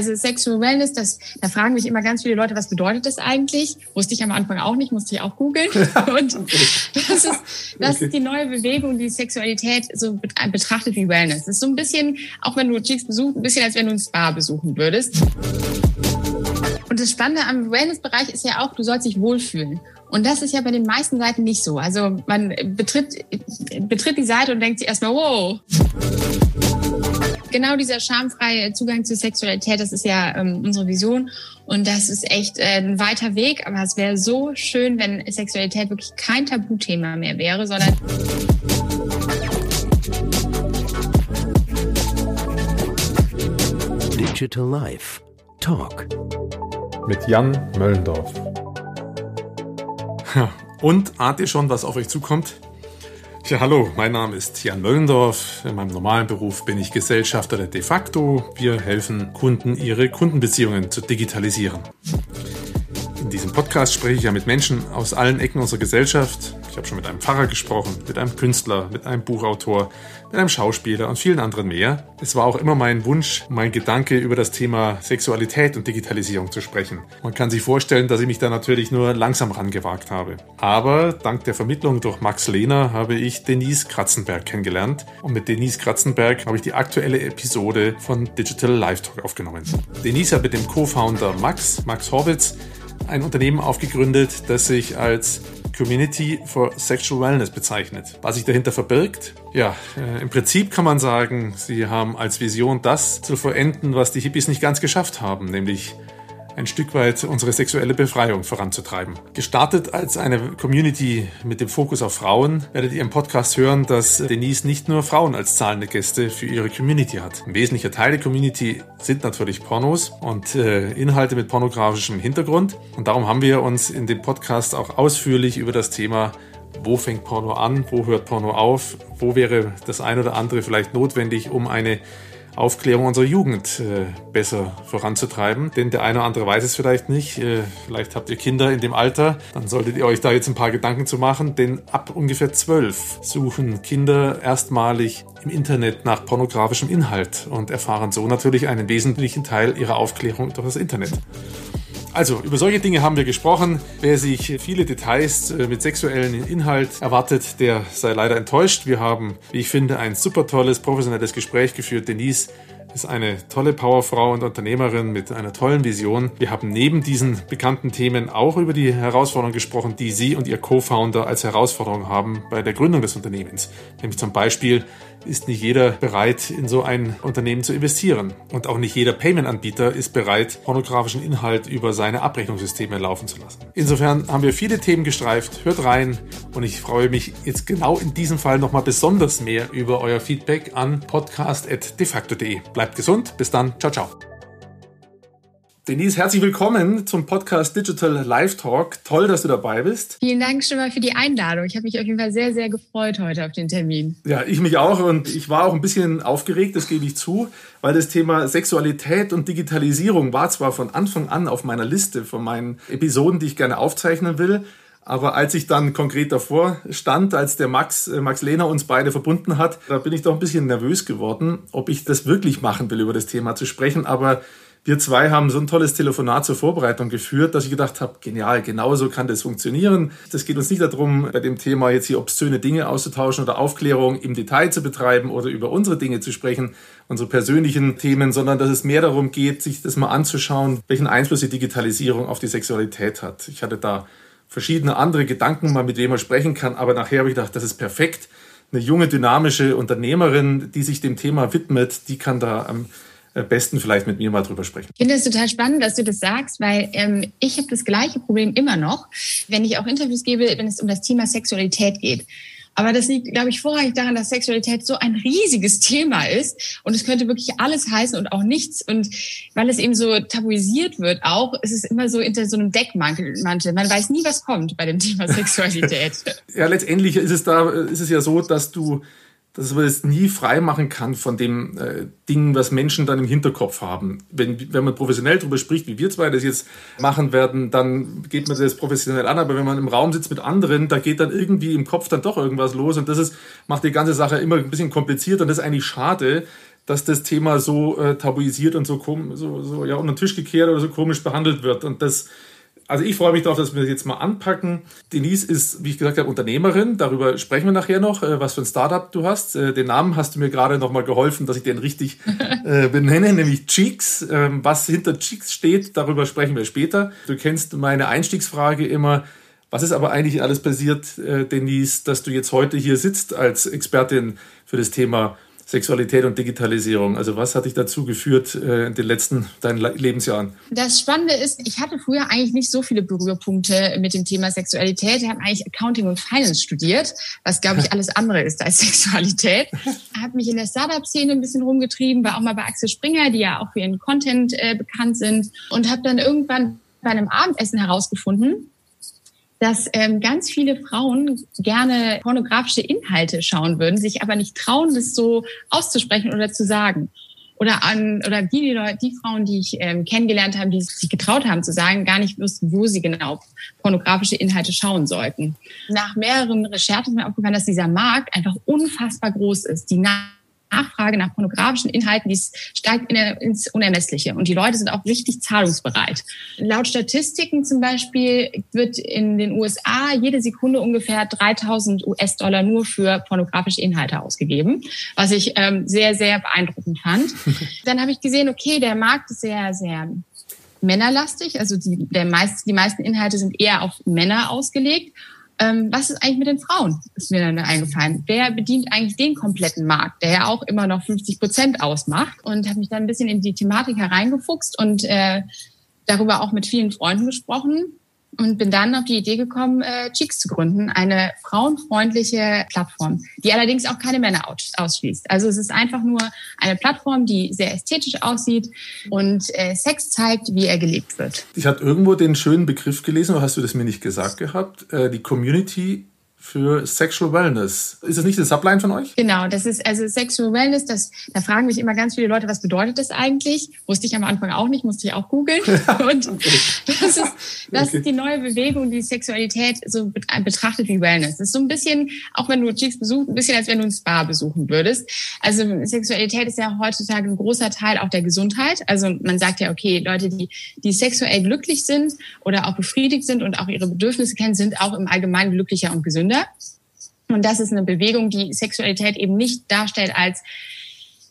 Also Sexual Wellness, das, da fragen mich immer ganz viele Leute, was bedeutet das eigentlich? Wusste ich am Anfang auch nicht, musste ich auch googeln. Und das ist, das okay. ist die neue Bewegung, die Sexualität so betrachtet wie Wellness. Das ist so ein bisschen, auch wenn du Cheeks besuchst, ein bisschen als wenn du ein Spa besuchen würdest. Und das Spannende am Wellness-Bereich ist ja auch, du sollst dich wohlfühlen. Und das ist ja bei den meisten Seiten nicht so. Also man betritt, betritt die Seite und denkt sich erstmal, wow. Genau dieser schamfreie Zugang zur Sexualität, das ist ja ähm, unsere Vision. Und das ist echt äh, ein weiter Weg. Aber es wäre so schön, wenn Sexualität wirklich kein Tabuthema mehr wäre, sondern Digital Life Talk mit Jan Möllendorf. Und ahnt ihr schon, was auf euch zukommt? Ja, hallo, mein Name ist Jan Möllendorf. In meinem normalen Beruf bin ich Gesellschafter der De facto. Wir helfen Kunden, ihre Kundenbeziehungen zu digitalisieren. In diesem Podcast spreche ich ja mit Menschen aus allen Ecken unserer Gesellschaft. Ich habe schon mit einem Pfarrer gesprochen, mit einem Künstler, mit einem Buchautor, mit einem Schauspieler und vielen anderen mehr. Es war auch immer mein Wunsch, mein Gedanke über das Thema Sexualität und Digitalisierung zu sprechen. Man kann sich vorstellen, dass ich mich da natürlich nur langsam rangewagt habe. Aber dank der Vermittlung durch Max Lehner habe ich Denise Kratzenberg kennengelernt und mit Denise Kratzenberg habe ich die aktuelle Episode von Digital Live Talk aufgenommen. Denise hat mit dem Co-Founder Max, Max Horwitz, ein Unternehmen aufgegründet, das sich als Community for Sexual Wellness bezeichnet. Was sich dahinter verbirgt? Ja, äh, im Prinzip kann man sagen, sie haben als Vision das zu vollenden, was die Hippies nicht ganz geschafft haben, nämlich ein Stück weit unsere sexuelle Befreiung voranzutreiben. Gestartet als eine Community mit dem Fokus auf Frauen, werdet ihr im Podcast hören, dass Denise nicht nur Frauen als zahlende Gäste für ihre Community hat. Ein wesentlicher Teil der Community sind natürlich Pornos und äh, Inhalte mit pornografischem Hintergrund. Und darum haben wir uns in dem Podcast auch ausführlich über das Thema wo fängt Porno an, wo hört Porno auf, wo wäre das ein oder andere vielleicht notwendig, um eine Aufklärung unserer Jugend äh, besser voranzutreiben. Denn der eine oder andere weiß es vielleicht nicht. Äh, vielleicht habt ihr Kinder in dem Alter. Dann solltet ihr euch da jetzt ein paar Gedanken zu machen. Denn ab ungefähr zwölf suchen Kinder erstmalig im Internet nach pornografischem Inhalt und erfahren so natürlich einen wesentlichen Teil ihrer Aufklärung durch das Internet. Also, über solche Dinge haben wir gesprochen. Wer sich viele Details äh, mit sexuellen Inhalt erwartet, der sei leider enttäuscht. Wir haben, wie ich finde, ein super tolles, professionelles Gespräch geführt. Denise ist eine tolle Powerfrau und Unternehmerin mit einer tollen Vision. Wir haben neben diesen bekannten Themen auch über die Herausforderungen gesprochen, die sie und ihr Co-Founder als Herausforderung haben bei der Gründung des Unternehmens. Nämlich zum Beispiel ist nicht jeder bereit, in so ein Unternehmen zu investieren. Und auch nicht jeder Payment-Anbieter ist bereit, pornografischen Inhalt über seine Abrechnungssysteme laufen zu lassen. Insofern haben wir viele Themen gestreift. Hört rein und ich freue mich jetzt genau in diesem Fall nochmal besonders mehr über euer Feedback an podcast.defacto.de. Bleibt gesund. Bis dann. Ciao, ciao. Denise, herzlich willkommen zum Podcast Digital Live Talk. Toll, dass du dabei bist. Vielen Dank schon mal für die Einladung. Ich habe mich auf jeden Fall sehr, sehr gefreut heute auf den Termin. Ja, ich mich auch und ich war auch ein bisschen aufgeregt, das gebe ich zu, weil das Thema Sexualität und Digitalisierung war zwar von Anfang an auf meiner Liste von meinen Episoden, die ich gerne aufzeichnen will, aber als ich dann konkret davor stand, als der Max, äh, Max Lehner uns beide verbunden hat, da bin ich doch ein bisschen nervös geworden, ob ich das wirklich machen will, über das Thema zu sprechen. Aber wir zwei haben so ein tolles Telefonat zur Vorbereitung geführt, dass ich gedacht habe, genial, genauso kann das funktionieren. Das geht uns nicht darum, bei dem Thema jetzt hier obszöne Dinge auszutauschen oder Aufklärung im Detail zu betreiben oder über unsere Dinge zu sprechen, unsere persönlichen Themen, sondern dass es mehr darum geht, sich das mal anzuschauen, welchen Einfluss die Digitalisierung auf die Sexualität hat. Ich hatte da verschiedene andere Gedanken, mal mit wem man sprechen kann, aber nachher habe ich gedacht, das ist perfekt. Eine junge, dynamische Unternehmerin, die sich dem Thema widmet, die kann da am äh, besten vielleicht mit mir mal drüber sprechen. Ich finde es total spannend, dass du das sagst, weil ähm, ich habe das gleiche Problem immer noch, wenn ich auch Interviews gebe, wenn es um das Thema Sexualität geht. Aber das liegt, glaube ich, vorrangig daran, dass Sexualität so ein riesiges Thema ist und es könnte wirklich alles heißen und auch nichts. Und weil es eben so tabuisiert wird, auch ist es immer so hinter so einem Deckmantel. Man weiß nie, was kommt bei dem Thema Sexualität. ja, letztendlich ist es da, ist es ja so, dass du dass man es nie frei machen kann von dem äh, Ding, was Menschen dann im Hinterkopf haben. Wenn, wenn man professionell darüber spricht, wie wir zwei das jetzt machen werden, dann geht man das professionell an. Aber wenn man im Raum sitzt mit anderen, da geht dann irgendwie im Kopf dann doch irgendwas los. Und das ist, macht die ganze Sache immer ein bisschen kompliziert. Und das ist eigentlich schade, dass das Thema so äh, tabuisiert und so, so, so ja, unter den Tisch gekehrt oder so komisch behandelt wird. Und das, also ich freue mich darauf, dass wir das jetzt mal anpacken. Denise ist, wie ich gesagt habe, Unternehmerin. Darüber sprechen wir nachher noch, äh, was für ein Startup du hast. Äh, den Namen hast du mir gerade noch mal geholfen, dass ich den richtig äh, benenne, nämlich Cheeks. Ähm, was hinter Cheeks steht, darüber sprechen wir später. Du kennst meine Einstiegsfrage immer. Was ist aber eigentlich alles passiert, Denise, dass du jetzt heute hier sitzt als Expertin für das Thema Sexualität und Digitalisierung. Also was hat dich dazu geführt äh, in den letzten deinen Lebensjahren? Das Spannende ist, ich hatte früher eigentlich nicht so viele Berührpunkte mit dem Thema Sexualität. Ich habe eigentlich Accounting und Finance studiert, was glaube ich alles andere ist als Sexualität. habe mich in der Startup-Szene ein bisschen rumgetrieben, war auch mal bei Axel Springer, die ja auch für ihren Content äh, bekannt sind und habe dann irgendwann bei einem Abendessen herausgefunden, dass ähm, ganz viele Frauen gerne pornografische Inhalte schauen würden, sich aber nicht trauen, das so auszusprechen oder zu sagen. Oder an oder die, die, Leute, die Frauen, die ich ähm, kennengelernt habe, die sich getraut haben zu sagen, gar nicht wussten, wo sie genau pornografische Inhalte schauen sollten. Nach mehreren Recherchen ist mir aufgefallen, dass dieser Markt einfach unfassbar groß ist. Die Nachfrage nach pornografischen Inhalten, die steigt in der, ins Unermessliche. Und die Leute sind auch richtig zahlungsbereit. Laut Statistiken zum Beispiel wird in den USA jede Sekunde ungefähr 3000 US-Dollar nur für pornografische Inhalte ausgegeben, was ich ähm, sehr, sehr beeindruckend fand. Dann habe ich gesehen, okay, der Markt ist sehr, sehr männerlastig. Also die, der meist, die meisten Inhalte sind eher auf Männer ausgelegt ähm, was ist eigentlich mit den Frauen? Ist mir dann eingefallen. Wer bedient eigentlich den kompletten Markt, der ja auch immer noch 50 Prozent ausmacht? Und habe mich dann ein bisschen in die Thematik hereingefuchst und äh, darüber auch mit vielen Freunden gesprochen und bin dann auf die Idee gekommen, äh, Cheeks zu gründen, eine frauenfreundliche Plattform, die allerdings auch keine Männer ausschließt. Also es ist einfach nur eine Plattform, die sehr ästhetisch aussieht und äh, Sex zeigt, wie er gelebt wird. Ich hatte irgendwo den schönen Begriff gelesen, oder hast du das mir nicht gesagt gehabt? Äh, die Community für Sexual Wellness. Ist das nicht eine Subline von euch? Genau, das ist also Sexual Wellness, das, da fragen mich immer ganz viele Leute, was bedeutet das eigentlich? Wusste ich am Anfang auch nicht, musste ich auch googeln. Und das, ist, das okay. ist die neue Bewegung, die Sexualität so betrachtet wie Wellness. Das ist so ein bisschen, auch wenn du Chicks besuchst, ein bisschen als wenn du ein Spa besuchen würdest. Also Sexualität ist ja heutzutage ein großer Teil auch der Gesundheit. Also man sagt ja, okay, Leute, die, die sexuell glücklich sind oder auch befriedigt sind und auch ihre Bedürfnisse kennen, sind auch im Allgemeinen glücklicher und gesünder. Kinder. Und das ist eine Bewegung, die Sexualität eben nicht darstellt als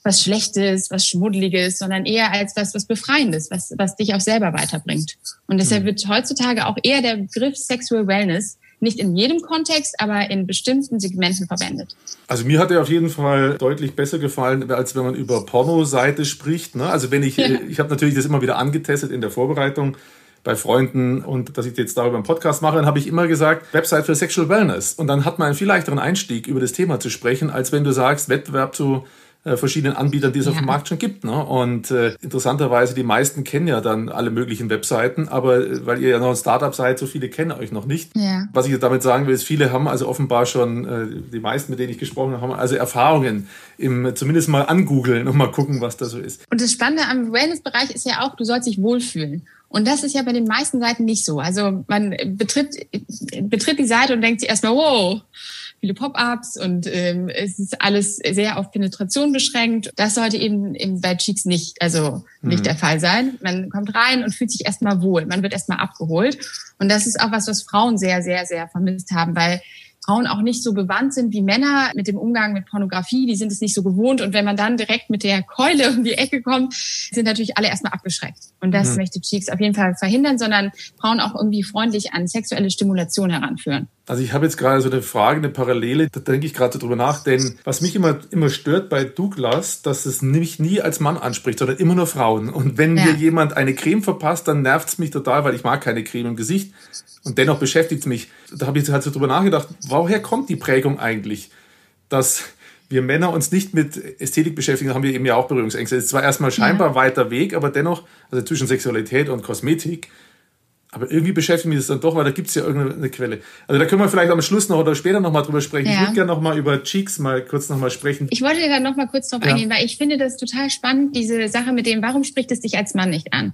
was Schlechtes, was Schmuddeliges, sondern eher als was, was Befreiendes, was, was dich auch selber weiterbringt. Und deshalb mhm. wird heutzutage auch eher der Begriff Sexual Wellness nicht in jedem Kontext, aber in bestimmten Segmenten verwendet. Also mir hat er auf jeden Fall deutlich besser gefallen, als wenn man über Pornoseite spricht. Ne? Also wenn ich, ja. ich habe natürlich das immer wieder angetestet in der Vorbereitung bei Freunden und dass ich jetzt darüber einen Podcast mache, dann habe ich immer gesagt, Website für Sexual Wellness. Und dann hat man einen viel leichteren Einstieg, über das Thema zu sprechen, als wenn du sagst, Wettbewerb zu äh, verschiedenen Anbietern, die es ja. auf dem Markt schon gibt. Ne? Und äh, interessanterweise, die meisten kennen ja dann alle möglichen Webseiten, aber äh, weil ihr ja noch ein Startup seid, so viele kennen euch noch nicht. Ja. Was ich damit sagen will, ist, viele haben also offenbar schon, äh, die meisten, mit denen ich gesprochen habe, haben also Erfahrungen im zumindest mal angoogeln und mal gucken, was da so ist. Und das Spannende am Wellness-Bereich ist ja auch, du sollst dich wohlfühlen. Und das ist ja bei den meisten Seiten nicht so. Also man betritt, betritt die Seite und denkt sich erstmal, wow, viele Pop-ups und ähm, es ist alles sehr auf Penetration beschränkt. Das sollte eben, eben bei Cheeks nicht, also nicht mhm. der Fall sein. Man kommt rein und fühlt sich erstmal wohl. Man wird erstmal abgeholt. Und das ist auch was, was Frauen sehr, sehr, sehr vermisst haben, weil Frauen auch nicht so gewandt sind wie Männer mit dem Umgang mit Pornografie. Die sind es nicht so gewohnt. Und wenn man dann direkt mit der Keule um die Ecke kommt, sind natürlich alle erstmal abgeschreckt. Und das mhm. möchte Cheeks auf jeden Fall verhindern, sondern Frauen auch irgendwie freundlich an sexuelle Stimulation heranführen. Also ich habe jetzt gerade so eine Frage, eine Parallele, da denke ich gerade drüber nach, denn was mich immer, immer stört bei Douglas, dass es mich nie als Mann anspricht, sondern immer nur Frauen. Und wenn ja. mir jemand eine Creme verpasst, dann nervt es mich total, weil ich mag keine Creme im Gesicht. Und dennoch beschäftigt es mich. Da habe ich halt so drüber nachgedacht, woher kommt die Prägung eigentlich, dass wir Männer uns nicht mit Ästhetik beschäftigen, haben wir eben ja auch Berührungsängste. Es ist zwar erstmal scheinbar ja. weiter Weg, aber dennoch, also zwischen Sexualität und Kosmetik, aber irgendwie beschäftigt mich das dann doch, weil da gibt es ja irgendeine Quelle. Also da können wir vielleicht am Schluss noch oder später noch mal drüber sprechen. Ja. Ich würde gerne noch mal über Cheeks mal kurz noch mal sprechen. Ich wollte da noch mal kurz drauf ja. eingehen, weil ich finde das total spannend, diese Sache mit dem, warum spricht es dich als Mann nicht an?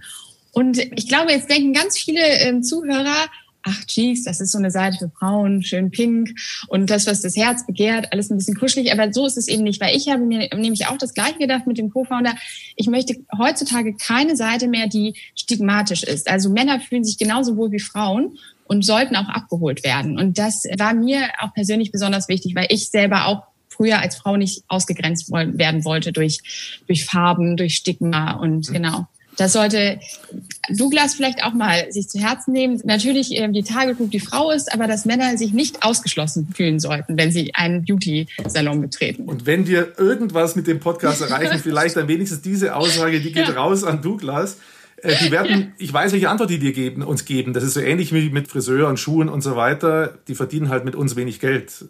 Und ich glaube, jetzt denken ganz viele ähm, Zuhörer, ach Cheeks, das ist so eine Seite für Frauen, schön pink und das, was das Herz begehrt, alles ein bisschen kuschelig. Aber so ist es eben nicht, weil ich habe mir nämlich auch das Gleiche gedacht mit dem Co-Founder. Ich möchte heutzutage keine Seite mehr, die stigmatisch ist. Also Männer fühlen sich genauso wohl wie Frauen und sollten auch abgeholt werden. Und das war mir auch persönlich besonders wichtig, weil ich selber auch früher als Frau nicht ausgegrenzt werden wollte durch, durch Farben, durch Stigma und mhm. genau. Das sollte Douglas vielleicht auch mal sich zu Herzen nehmen. Natürlich ähm, die Tagesgroup die Frau ist, aber dass Männer sich nicht ausgeschlossen fühlen sollten, wenn sie einen Beauty-Salon betreten. Und wenn wir irgendwas mit dem Podcast erreichen, vielleicht dann wenigstens diese Aussage, die geht ja. raus an Douglas. Äh, die werden, ja. ich weiß, welche Antwort die dir geben, uns geben. Das ist so ähnlich wie mit Friseur und Schuhen und so weiter. Die verdienen halt mit uns wenig Geld.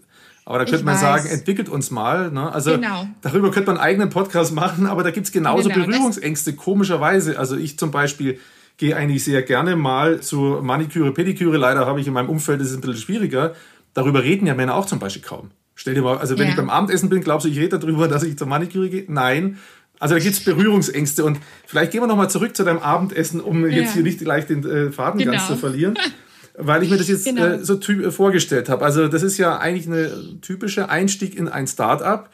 Aber da könnte ich man weiß. sagen, entwickelt uns mal. Ne? Also genau. darüber könnte man einen eigenen Podcast machen, aber da gibt's genauso genau, Berührungsängste, komischerweise. Also ich zum Beispiel gehe eigentlich sehr gerne mal zu Maniküre, Pediküre. Leider habe ich in meinem Umfeld, das ist ein bisschen schwieriger. Darüber reden ja Männer auch zum Beispiel kaum. Stell dir mal, also wenn ja. ich beim Abendessen bin, glaubst du, ich rede darüber, dass ich zur Maniküre gehe? Nein. Also da gibt's Berührungsängste. Und vielleicht gehen wir nochmal zurück zu deinem Abendessen, um ja. jetzt hier nicht gleich den äh, Faden genau. ganz zu verlieren. weil ich mir das jetzt genau. äh, so äh, vorgestellt habe. Also das ist ja eigentlich eine typische Einstieg in ein Startup.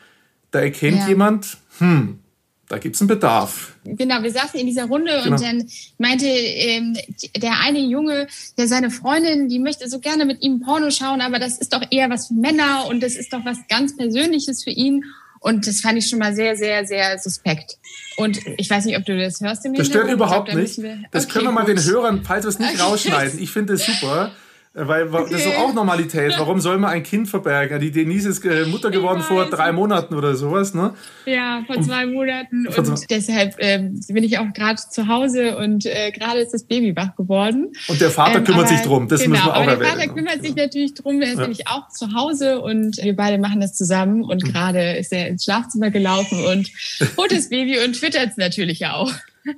Da erkennt ja. jemand, hm, da gibt es einen Bedarf. Genau, wir saßen in dieser Runde genau. und dann meinte ähm, der eine Junge, der seine Freundin, die möchte so gerne mit ihm Porno schauen, aber das ist doch eher was für Männer und das ist doch was ganz Persönliches für ihn. Und das fand ich schon mal sehr, sehr, sehr suspekt. Und ich weiß nicht, ob du das hörst im Das stört überhaupt glaub, da nicht. Wir, das okay, können wir mal gut. den Hörern, falls wir es nicht rausschneiden. Ich finde es super. Weil okay. das ist auch Normalität. Warum soll man ein Kind verbergen? Die Denise ist äh, Mutter geworden vor drei Monaten oder sowas, ne? Ja, vor zwei Monaten. Und, und deshalb ähm, bin ich auch gerade zu Hause und äh, gerade ist das Baby wach geworden. Und der Vater ähm, kümmert aber, sich drum, das genau, müssen wir auch aber erwähnen. Der Vater kümmert sich natürlich drum, er ist ja. nämlich auch zu Hause und wir beide machen das zusammen. Und hm. gerade ist er ins Schlafzimmer gelaufen und holt das Baby und twittert es natürlich auch.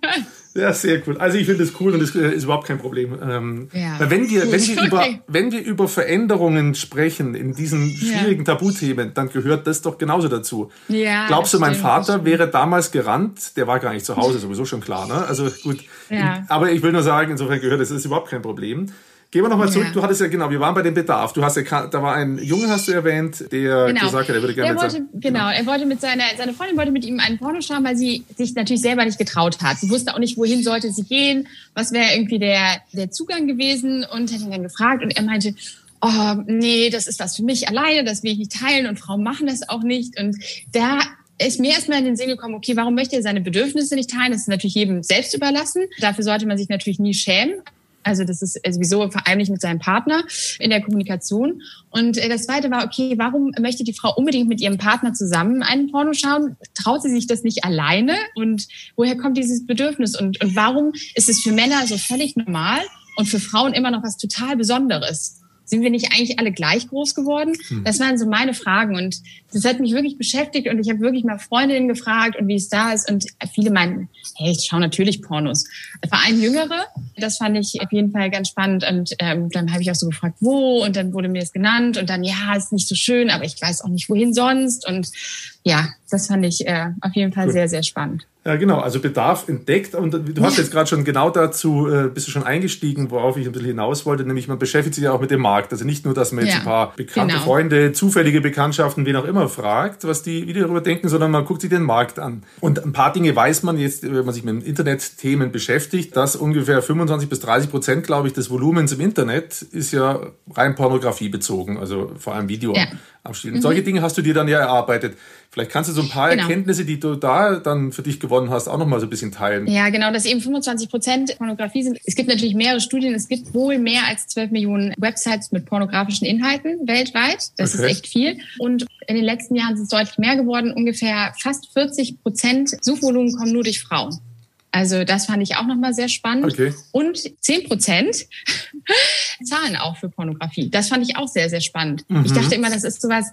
Ja, sehr cool. Also ich finde das cool und das äh, ist überhaupt kein Problem. Ähm, ja. wenn wir, wenn wir über, wenn wir über Veränderungen sprechen in diesen schwierigen ja. Tabuthemen, dann gehört das doch genauso dazu. Ja, Glaubst du, mein stimmt, Vater wäre damals gerannt? Der war gar nicht zu Hause, sowieso schon klar, ne? Also gut. Ja. Aber ich will nur sagen, insofern gehört das ist überhaupt kein Problem. Gehen wir nochmal zurück. Ja. Du hattest ja, genau, wir waren bei dem Bedarf. Du hast ja, da war ein Junge, hast du erwähnt, der genau. gesagt hat, er würde gerne der wollte, mit Genau, er wollte mit seiner, seine Freundin wollte mit ihm einen Porno schauen, weil sie sich natürlich selber nicht getraut hat. Sie wusste auch nicht, wohin sollte sie gehen, was wäre irgendwie der, der Zugang gewesen und hat ihn dann gefragt und er meinte, oh, nee, das ist was für mich alleine, das will ich nicht teilen und Frauen machen das auch nicht und da ist mir erstmal in den Sinn gekommen, okay, warum möchte er seine Bedürfnisse nicht teilen? Das ist natürlich jedem selbst überlassen. Dafür sollte man sich natürlich nie schämen. Also das ist sowieso vor allem nicht mit seinem Partner in der Kommunikation. Und äh, das Zweite war, okay, warum möchte die Frau unbedingt mit ihrem Partner zusammen einen Porno schauen? Traut sie sich das nicht alleine? Und woher kommt dieses Bedürfnis? Und, und warum ist es für Männer so völlig normal und für Frauen immer noch was total Besonderes? sind wir nicht eigentlich alle gleich groß geworden? Hm. Das waren so meine Fragen und das hat mich wirklich beschäftigt und ich habe wirklich mal Freundinnen gefragt und wie es da ist und viele meinen, hey, ich schaue natürlich Pornos. Vor allem Jüngere, das fand ich auf jeden Fall ganz spannend und ähm, dann habe ich auch so gefragt, wo und dann wurde mir das genannt und dann, ja, ist nicht so schön, aber ich weiß auch nicht, wohin sonst und ja, das fand ich äh, auf jeden Fall Gut. sehr, sehr spannend. Ja, genau, also Bedarf entdeckt und du hast jetzt gerade schon genau dazu, äh, bist du schon eingestiegen, worauf ich ein bisschen hinaus wollte, nämlich man beschäftigt sich ja auch mit dem Markt. Also nicht nur, dass man jetzt ja, ein paar bekannte genau. Freunde, zufällige Bekanntschaften, wen auch immer fragt, was die, wie die darüber denken, sondern man guckt sich den Markt an. Und ein paar Dinge weiß man jetzt, wenn man sich mit Internetthemen beschäftigt, dass ungefähr 25 bis 30 Prozent, glaube ich, des Volumens im Internet ist ja rein Pornografie bezogen, also vor allem Video. Ja abspielen. Mhm. Solche Dinge hast du dir dann ja erarbeitet. Vielleicht kannst du so ein paar genau. Erkenntnisse, die du da dann für dich gewonnen hast, auch nochmal so ein bisschen teilen. Ja, genau, dass eben 25 Prozent Pornografie sind. Es gibt natürlich mehrere Studien. Es gibt wohl mehr als 12 Millionen Websites mit pornografischen Inhalten weltweit. Das okay. ist echt viel. Und in den letzten Jahren sind es deutlich mehr geworden. Ungefähr fast 40 Prozent Suchvolumen kommen nur durch Frauen. Also das fand ich auch nochmal sehr spannend. Okay. Und 10 Prozent zahlen auch für Pornografie. Das fand ich auch sehr, sehr spannend. Mhm. Ich dachte immer, das ist sowas,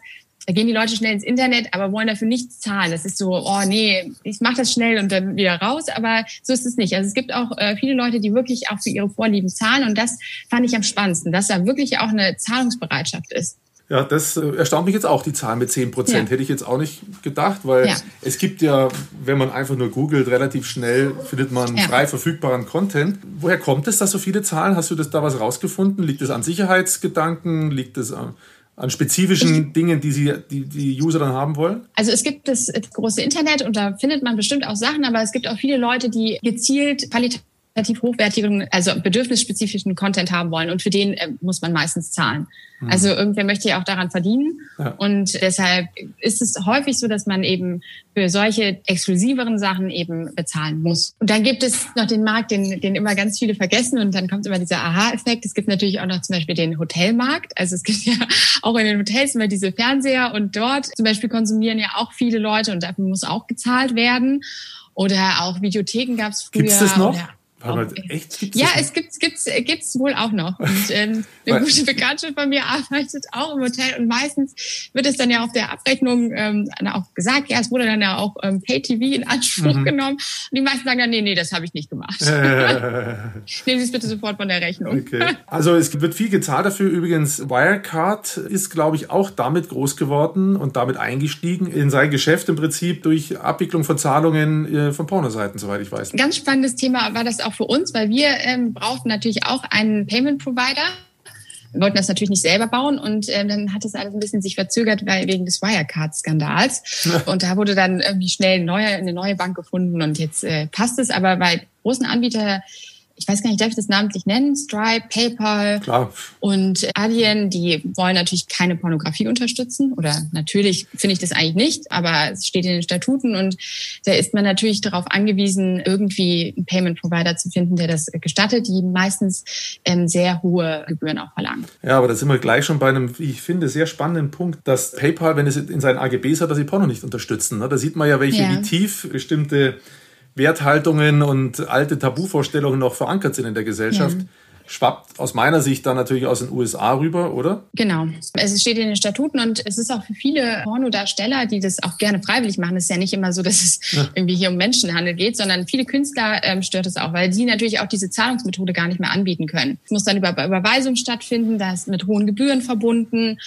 da gehen die Leute schnell ins Internet, aber wollen dafür nichts zahlen. Das ist so, oh nee, ich mache das schnell und dann wieder raus. Aber so ist es nicht. Also es gibt auch äh, viele Leute, die wirklich auch für ihre Vorlieben zahlen. Und das fand ich am spannendsten, dass da wirklich auch eine Zahlungsbereitschaft ist. Ja, das äh, erstaunt mich jetzt auch, die Zahl mit 10 Prozent. Ja. Hätte ich jetzt auch nicht gedacht, weil ja. es gibt ja, wenn man einfach nur googelt, relativ schnell findet man ja. frei verfügbaren Content. Woher kommt es, dass so viele Zahlen? Hast du das da was rausgefunden? Liegt es an Sicherheitsgedanken? Liegt es an an spezifischen ich, Dingen, die sie, die, die User dann haben wollen? Also es gibt das große Internet und da findet man bestimmt auch Sachen, aber es gibt auch viele Leute, die gezielt qualitativ relativ hochwertigen, also bedürfnisspezifischen Content haben wollen und für den äh, muss man meistens zahlen. Mhm. Also irgendwer möchte ja auch daran verdienen ja. und deshalb ist es häufig so, dass man eben für solche exklusiveren Sachen eben bezahlen muss. Und dann gibt es noch den Markt, den, den immer ganz viele vergessen und dann kommt immer dieser Aha-Effekt. Es gibt natürlich auch noch zum Beispiel den Hotelmarkt. Also es gibt ja auch in den Hotels immer diese Fernseher und dort zum Beispiel konsumieren ja auch viele Leute und dafür muss auch gezahlt werden. Oder auch Videotheken gab es früher. Gibt's das noch? Oder, aber echt? Gibt's ja, es gibt es gibt's, gibt's wohl auch noch. Und ähm, eine gute Bekannte von mir arbeitet auch im Hotel und meistens wird es dann ja auf der Abrechnung ähm, auch gesagt, ja, es wurde dann ja auch ähm, Pay-TV in Anspruch mhm. genommen. Und die meisten sagen dann, nee, nee, das habe ich nicht gemacht. Äh. Nehmen Sie es bitte sofort von der Rechnung. Okay. Also es wird viel gezahlt dafür. Übrigens, Wirecard ist, glaube ich, auch damit groß geworden und damit eingestiegen in sein Geschäft im Prinzip durch Abwicklung von Zahlungen äh, von Pornoseiten, soweit ich weiß. Ganz spannendes Thema war das auch auch für uns, weil wir ähm, brauchten natürlich auch einen Payment Provider. Wir wollten das natürlich nicht selber bauen und ähm, dann hat es alles ein bisschen sich verzögert weil, wegen des Wirecard-Skandals. Und da wurde dann irgendwie schnell eine neue, eine neue Bank gefunden und jetzt äh, passt es. Aber bei großen Anbietern ich weiß gar nicht, darf ich das namentlich nennen? Stripe, PayPal Klar. und Alien, die wollen natürlich keine Pornografie unterstützen. Oder natürlich finde ich das eigentlich nicht, aber es steht in den Statuten und da ist man natürlich darauf angewiesen, irgendwie einen Payment Provider zu finden, der das gestattet, die meistens ähm, sehr hohe Gebühren auch verlangen. Ja, aber da sind wir gleich schon bei einem, wie ich finde, sehr spannenden Punkt, dass PayPal, wenn es in seinen AGBs hat, dass sie Porno nicht unterstützen. Ne? Da sieht man ja, welche, ja. wie tief bestimmte Werthaltungen und alte Tabuvorstellungen noch verankert sind in der Gesellschaft. Ja schwappt aus meiner Sicht dann natürlich aus den USA rüber, oder? Genau. Es steht in den Statuten und es ist auch für viele Pornodarsteller, die das auch gerne freiwillig machen. Es ist ja nicht immer so, dass es ja. irgendwie hier um Menschenhandel geht, sondern viele Künstler ähm, stört es auch, weil sie natürlich auch diese Zahlungsmethode gar nicht mehr anbieten können. Es muss dann über Überweisung stattfinden, das ist mit hohen Gebühren verbunden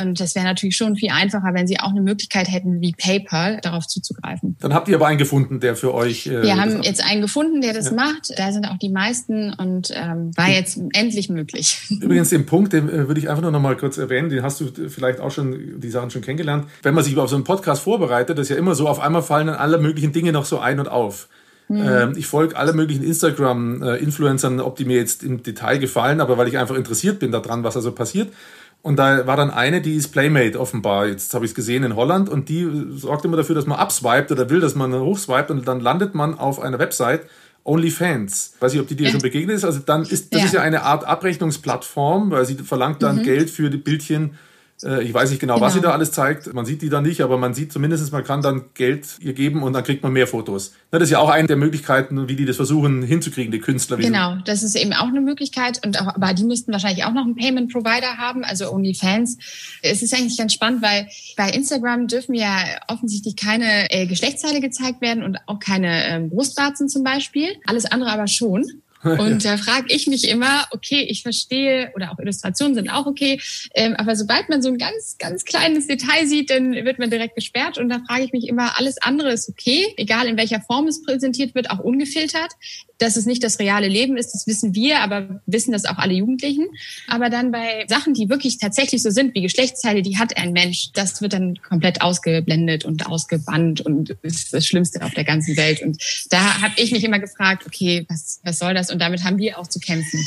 und das wäre natürlich schon viel einfacher, wenn sie auch eine Möglichkeit hätten, wie PayPal darauf zuzugreifen. Dann habt ihr aber einen gefunden, der für euch. Äh, Wir haben jetzt einen gefunden, der das ja. macht. Da sind auch die meisten und ähm, war jetzt jetzt endlich möglich. Übrigens, den Punkt, den äh, würde ich einfach nur noch mal kurz erwähnen, den hast du vielleicht auch schon, die Sachen schon kennengelernt. Wenn man sich auf so einen Podcast vorbereitet, das ist ja immer so, auf einmal fallen dann alle möglichen Dinge noch so ein und auf. Mhm. ich folge alle möglichen Instagram-Influencern, ob die mir jetzt im Detail gefallen, aber weil ich einfach interessiert bin daran, was also passiert. Und da war dann eine, die ist Playmate offenbar. Jetzt habe ich es gesehen in Holland und die sorgt immer dafür, dass man abswiped oder will, dass man hochswiped und dann landet man auf einer Website, OnlyFans. Weiß ich, ob die dir ja. schon begegnet ist. Also dann ist das ja. ist ja eine Art Abrechnungsplattform, weil sie verlangt dann mhm. Geld für die Bildchen äh, ich weiß nicht genau, genau, was sie genau. da alles zeigt. Man sieht die dann nicht, aber man sieht zumindest, man kann dann Geld ihr geben und dann kriegt man mehr Fotos. Das ist ja auch eine der Möglichkeiten, wie die das versuchen hinzukriegen, die Künstler. Genau, das ist eben auch eine Möglichkeit. Und auch, aber die müssten wahrscheinlich auch noch einen Payment Provider haben, also OnlyFans. Es ist eigentlich ganz spannend, weil bei Instagram dürfen ja offensichtlich keine äh, Geschlechtsteile gezeigt werden und auch keine ähm, Brustwarzen zum Beispiel. Alles andere aber schon. Und da frage ich mich immer, okay, ich verstehe, oder auch Illustrationen sind auch okay, ähm, aber sobald man so ein ganz, ganz kleines Detail sieht, dann wird man direkt gesperrt. Und da frage ich mich immer, alles andere ist okay, egal in welcher Form es präsentiert wird, auch ungefiltert dass es nicht das reale Leben ist, das wissen wir, aber wissen das auch alle Jugendlichen. Aber dann bei Sachen, die wirklich tatsächlich so sind, wie Geschlechtsteile, die hat ein Mensch, das wird dann komplett ausgeblendet und ausgebannt und ist das Schlimmste auf der ganzen Welt. Und da habe ich mich immer gefragt, okay, was, was soll das? Und damit haben wir auch zu kämpfen.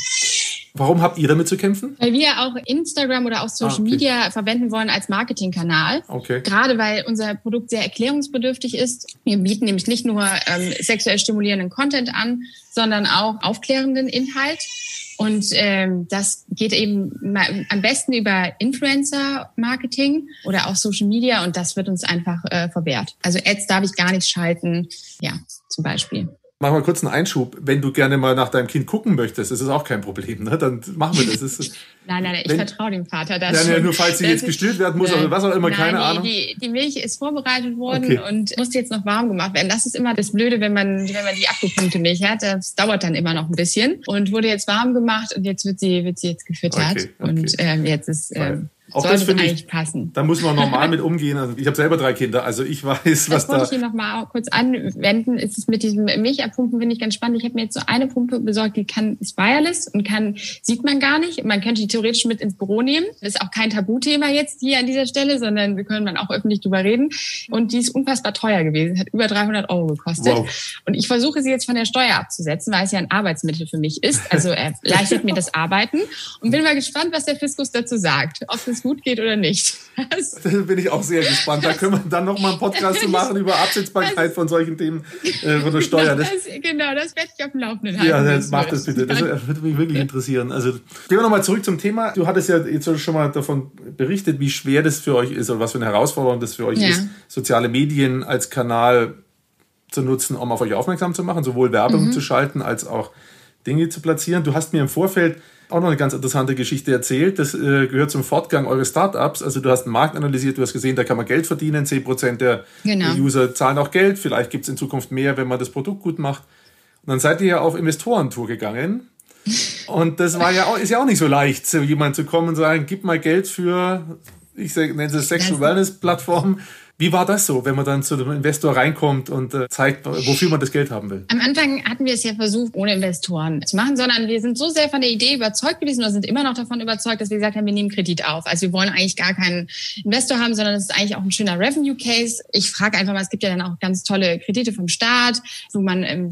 Warum habt ihr damit zu kämpfen? Weil wir auch Instagram oder auch Social ah, okay. Media verwenden wollen als Marketingkanal. Okay. Gerade weil unser Produkt sehr erklärungsbedürftig ist. Wir bieten nämlich nicht nur ähm, sexuell stimulierenden Content an, sondern auch aufklärenden Inhalt. Und ähm, das geht eben am besten über Influencer-Marketing oder auch Social Media und das wird uns einfach äh, verwehrt. Also Ads darf ich gar nicht schalten, ja, zum Beispiel mach mal kurz einen Einschub. Wenn du gerne mal nach deinem Kind gucken möchtest, ist es auch kein Problem. Ne? Dann machen wir das. Ist, nein, nein, ich vertraue dem Vater da ja, nur falls sie jetzt gestillt werden muss oder was auch immer, nein, keine die, Ahnung. Die, die Milch ist vorbereitet worden okay. und musste jetzt noch warm gemacht werden. Das ist immer das Blöde, wenn man, wenn man die abgepumpte Milch hat. Das dauert dann immer noch ein bisschen und wurde jetzt warm gemacht und jetzt wird sie, wird sie jetzt gefüttert. Okay, okay. Und ähm, jetzt ist... Ähm, auch Sollte das finde ich, passen. da muss man normal mit umgehen. Also ich habe selber drei Kinder, also ich weiß, was Das wollte da. ich nochmal kurz anwenden. Es ist mit diesem Milchabpumpen finde ich ganz spannend. Ich habe mir jetzt so eine Pumpe besorgt, die kann ist wireless und kann sieht man gar nicht. Man könnte die theoretisch mit ins Büro nehmen. Das ist auch kein Tabuthema jetzt hier an dieser Stelle, sondern wir können man auch öffentlich drüber reden. Und die ist unfassbar teuer gewesen, hat über 300 Euro gekostet. Wow. Und ich versuche sie jetzt von der Steuer abzusetzen, weil es ja ein Arbeitsmittel für mich ist. Also erleichtert mir das Arbeiten und bin mal gespannt, was der Fiskus dazu sagt, ob es gut geht oder nicht. Das Da bin ich auch sehr gespannt. Da können wir dann noch mal einen Podcast zu machen über Absetzbarkeit von solchen Themen äh, von der Steuer. Das, das, genau, das werde ich auf dem Laufenden halten. ja, das mach das bitte. Das würde mich wirklich interessieren. Also gehen wir nochmal zurück zum Thema. Du hattest ja jetzt schon mal davon berichtet, wie schwer das für euch ist oder was für eine Herausforderung das für euch Ja. ist, soziale Medien als Kanal zu nutzen, um auf euch aufmerksam zu machen, sowohl Werbung Mhm. zu schalten als auch Dinge zu platzieren. Du hast mir im Vorfeld auch noch eine ganz interessante Geschichte erzählt. Das äh, gehört zum Fortgang eures Startups. Also du hast einen Markt analysiert, du hast gesehen, da kann man Geld verdienen. 10% der Genau. User zahlen auch Geld. Vielleicht gibt es in Zukunft mehr, wenn man das Produkt gut macht. Und dann seid ihr ja auf Investorentour gegangen. Und das war ja auch, ist ja auch nicht so leicht, zu jemand zu kommen und sagen, gib mal Geld für, ich nenne es Sexual Wellness Plattform. Wie war das so, wenn man dann zu dem Investor reinkommt und äh, zeigt, wofür man das Geld haben will? Am Anfang hatten wir es ja versucht, ohne Investoren zu machen, sondern wir sind so sehr von der Idee überzeugt gewesen oder sind immer noch davon überzeugt, dass wir gesagt haben, wir nehmen Kredit auf. Also wir wollen eigentlich gar keinen Investor haben, sondern es ist eigentlich auch ein schöner Revenue Case. Ich frage einfach mal, es gibt ja dann auch ganz tolle Kredite vom Staat, wo man ähm,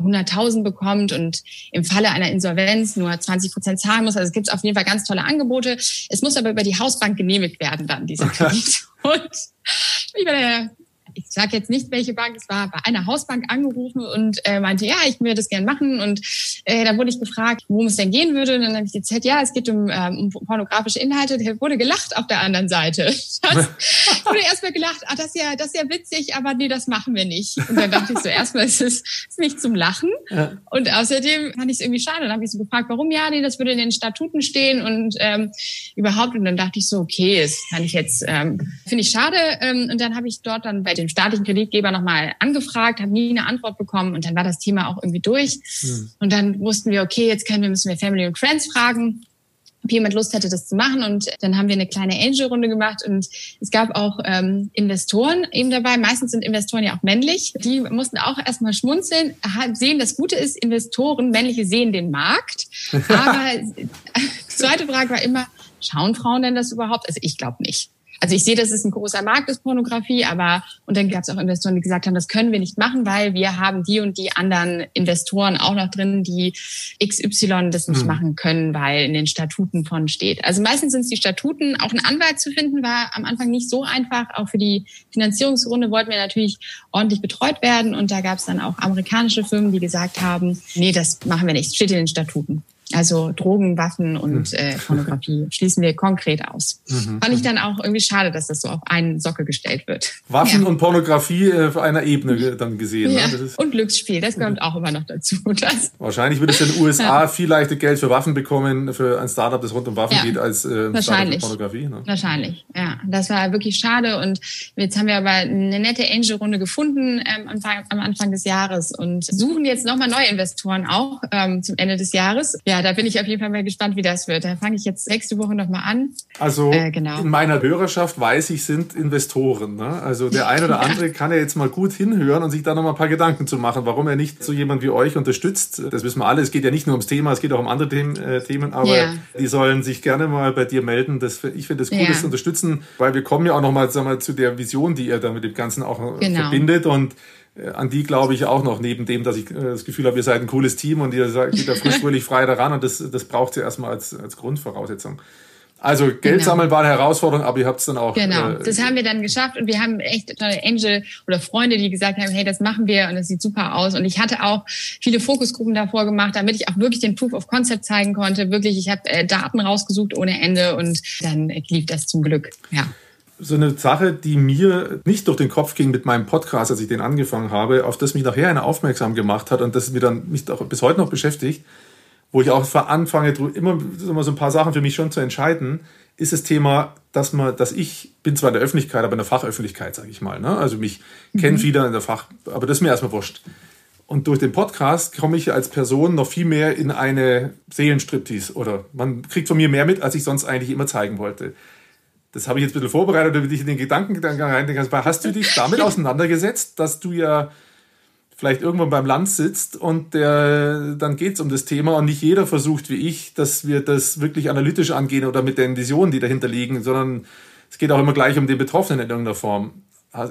100.000 bekommt und im Falle einer Insolvenz nur 20 Prozent zahlen muss. Also es gibt auf jeden Fall ganz tolle Angebote. Es muss aber über die Hausbank genehmigt werden dann, dieser Kredit. Und ich war der ich sage jetzt nicht, welche Bank es war, bei einer Hausbank angerufen und äh, meinte, ja, ich würde das gern machen. Und äh, da wurde ich gefragt, worum es denn gehen würde. Und dann habe ich erzählt, ja, es geht um, ähm, um pornografische Inhalte. Der wurde gelacht auf der anderen Seite. Das wurde erstmal gelacht, ah, das ist ja, das ist ja witzig, aber nee, das machen wir nicht. Und dann dachte ich so, erstmal ist es ist nicht zum Lachen. Ja. Und außerdem fand ich es irgendwie schade. Dann habe ich so gefragt, warum ja, nee, das würde in den Statuten stehen und ähm, überhaupt. Und dann dachte ich so, okay, das kann ich jetzt, ähm, finde ich schade. Ähm, und dann habe ich dort dann bei dem staatlichen Kreditgeber nochmal angefragt, habe nie eine Antwort bekommen und dann war das Thema auch irgendwie durch. Und dann wussten wir, okay, jetzt können wir, müssen wir Family und Friends fragen ob jemand Lust hätte, das zu machen. Und dann haben wir eine kleine Angel-Runde gemacht und es gab auch ähm, Investoren eben dabei. Meistens sind Investoren ja auch männlich. Die mussten auch erstmal schmunzeln, sehen, das Gute ist, Investoren, männliche sehen den Markt. Aber die zweite Frage war immer, schauen Frauen denn das überhaupt? Also ich glaube nicht. Also ich sehe, das ist ein großer Markt, ist Pornografie, aber und dann gab es auch Investoren, die gesagt haben, das können wir nicht machen, weil wir haben die und die anderen Investoren auch noch drin, die XY das nicht machen können, weil in den Statuten von steht. Also meistens sind es die Statuten. Auch einen Anwalt zu finden war am Anfang nicht so einfach. Auch für die Finanzierungsrunde wollten wir natürlich ordentlich betreut werden und da gab es dann auch amerikanische Firmen, die gesagt haben, nee, das machen wir nicht, steht in den Statuten. Also Drogen, Waffen und äh, Pornografie schließen wir konkret aus. Fand ich dann auch irgendwie schade, dass das so auf einen Sockel gestellt wird. Waffen ja. und Pornografie äh, auf einer Ebene ge- dann gesehen. Ja. Ne? Das ist, Und Glücksspiel, das kommt auch immer noch dazu. Das, wahrscheinlich würde es in den USA viel leichter Geld für Waffen bekommen, für ein Startup, das rund um Waffen Ja. geht, als äh, ein Startup für Wahrscheinlich. Pornografie. Ne? Wahrscheinlich, ja. Das war wirklich schade und jetzt haben wir aber eine nette Angel-Runde gefunden ähm, am, Anfang, am Anfang des Jahres und suchen jetzt nochmal neue Investoren auch ähm, zum Ende des Jahres. Ja, da bin ich auf jeden Fall mal gespannt, wie das wird. Da fange ich jetzt nächste Woche nochmal an. Also Äh, genau. in meiner Hörerschaft weiß ich, sind Investoren. Ne? Also der eine oder andere kann ja jetzt mal gut hinhören und sich da noch mal ein paar Gedanken zu machen, warum er nicht so jemand wie euch unterstützt. Das wissen wir alle. Es geht ja nicht nur ums Thema, es geht auch um andere Themen, äh, Themen aber Ja. die sollen sich gerne mal bei dir melden. Das, ich finde es cool, Ja. das zu unterstützen, weil wir kommen ja auch noch mal, sagen wir, zu der Vision, die ihr da mit dem Ganzen auch äh, Genau. verbindet und an die glaube ich auch noch, neben dem, dass ich äh, das Gefühl habe, ihr seid ein cooles Team und ihr seid, geht da frisch, fröhlich, frei daran und das, das braucht ihr erstmal als, als Grundvoraussetzung. Also Geld Genau. sammeln war eine Herausforderung, aber ihr habt es dann auch. Genau, äh, das haben wir dann geschafft und wir haben echt tolle Angel oder Freunde, die gesagt haben, hey, das machen wir und das sieht super aus. Und ich hatte auch viele Fokusgruppen davor gemacht, damit ich auch wirklich den Proof of Concept zeigen konnte. Wirklich, ich habe äh, Daten rausgesucht ohne Ende und dann äh, lief das zum Glück. Ja. So eine Sache, die mir nicht durch den Kopf ging mit meinem Podcast, als ich den angefangen habe, auf das mich nachher einer aufmerksam gemacht hat und das mir dann mich auch bis heute noch beschäftigt, wo ich auch anfange, immer, immer so ein paar Sachen für mich schon zu entscheiden, ist das Thema, dass man, dass ich bin zwar in der Öffentlichkeit, aber in der Fachöffentlichkeit, sage ich mal. Ne? Also mich kennen viele in der Fach, aber das ist mir erstmal wurscht. Und durch den Podcast komme ich als Person noch viel mehr in eine Seelenstriptease oder man kriegt von mir mehr mit, als ich sonst eigentlich immer zeigen wollte. Das habe ich jetzt ein bisschen vorbereitet, damit ich in den Gedankengang reindenke. Hast du dich damit auseinandergesetzt, dass du ja vielleicht irgendwann beim Land sitzt und der, dann geht es um das Thema und nicht jeder versucht wie ich, dass wir das wirklich analytisch angehen oder mit den Visionen, die dahinter liegen, sondern es geht auch immer gleich um den Betroffenen in irgendeiner Form.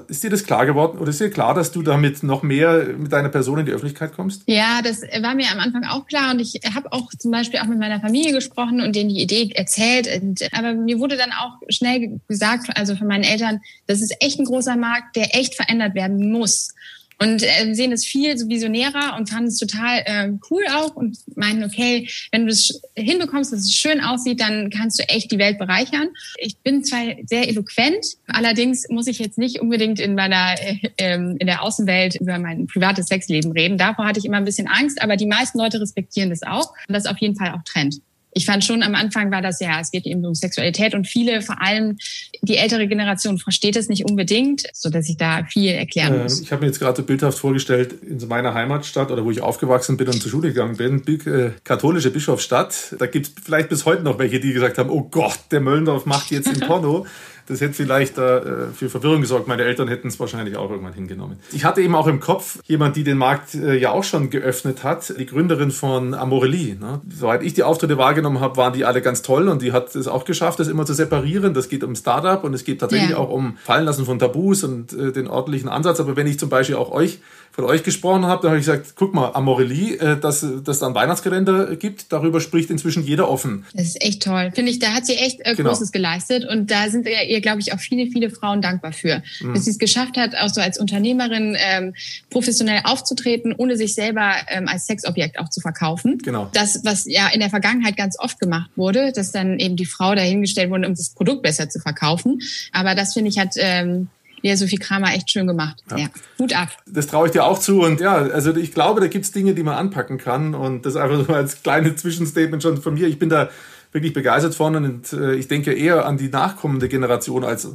Ist dir das klar geworden oder ist dir klar, dass du damit noch mehr mit deiner Person in die Öffentlichkeit kommst? Ja, das war mir am Anfang auch klar und ich habe auch zum Beispiel auch mit meiner Familie gesprochen und denen die Idee erzählt. Und, aber mir wurde dann auch schnell gesagt, also von meinen Eltern, das ist echt ein großer Markt, der echt verändert werden muss und äh, sehen es viel so visionärer und fanden es total äh, cool auch und meinen, okay, wenn du es hinbekommst, dass es schön aussieht, dann kannst du echt die Welt bereichern. Ich bin zwar sehr eloquent, allerdings muss ich jetzt nicht unbedingt in meiner äh, ähm, in der Außenwelt über mein privates Sexleben reden. Davor hatte ich immer ein bisschen Angst, aber die meisten Leute respektieren das auch und das ist auf jeden Fall auch Trend ich fand schon am Anfang war das ja, es geht eben um Sexualität und viele, vor allem die ältere Generation, versteht es nicht unbedingt, so dass ich da viel erklären ähm, muss. ich habe mir jetzt gerade bildhaft vorgestellt, in meiner Heimatstadt oder wo ich aufgewachsen bin und zur Schule gegangen bin, äh, katholische Bischofsstadt, da gibt es vielleicht bis heute noch welche, die gesagt haben, oh Gott, der Möllendorf macht jetzt ein Porno. Das hätte vielleicht äh, für Verwirrung gesorgt. Meine Eltern hätten es wahrscheinlich auch irgendwann hingenommen. Ich hatte eben auch im Kopf jemand, die den Markt äh, ja auch schon geöffnet hat, die Gründerin von Amorelie. Ne? Soweit ich die Auftritte wahrgenommen habe, waren die alle ganz toll und die hat es auch geschafft, das immer zu separieren. Das geht um Startup und es geht tatsächlich ja. auch um Fallenlassen von Tabus und äh, den ordentlichen Ansatz. Aber wenn ich zum Beispiel auch euch von euch gesprochen habe, dann habe ich gesagt, guck mal, Amorelie, äh, dass es da einen Weihnachtskalender gibt, darüber spricht inzwischen jeder offen. Das ist echt toll. Finde ich, da hat sie echt äh, genau. Großes geleistet und da sind ihr, glaube ich, auch viele, viele Frauen dankbar für, mhm. dass sie es geschafft hat, auch so als Unternehmerin ähm, professionell aufzutreten, ohne sich selber ähm, als Sexobjekt auch zu verkaufen. Genau. Das, was ja in der Vergangenheit ganz oft gemacht wurde, dass dann eben die Frau dahingestellt wurde, um das Produkt besser zu verkaufen. Aber das finde ich hat ähm, ja, Sophie Kramer echt schön gemacht. Ja. ja. Hut ab. Das traue ich dir auch zu. Und ja, also ich glaube, da gibt es Dinge, die man anpacken kann. Und das einfach so als kleines Zwischenstatement schon von mir. Ich bin da wirklich begeistert von und äh, ich denke eher an die nachkommende Generation als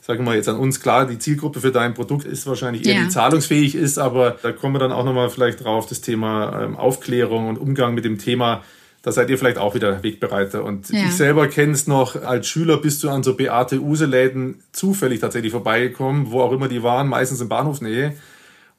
sagen wir mal jetzt an uns, klar, die Zielgruppe für dein Produkt ist wahrscheinlich eher ja. die zahlungsfähig ist, aber da kommen wir dann auch nochmal vielleicht drauf, das Thema ähm, Aufklärung und Umgang mit dem Thema da seid ihr vielleicht auch wieder Wegbereiter. Und ja. ich selber kenne es noch, als Schüler bist du an so Beate Use-Läden zufällig tatsächlich vorbeigekommen, wo auch immer die waren, meistens in Bahnhofsnähe.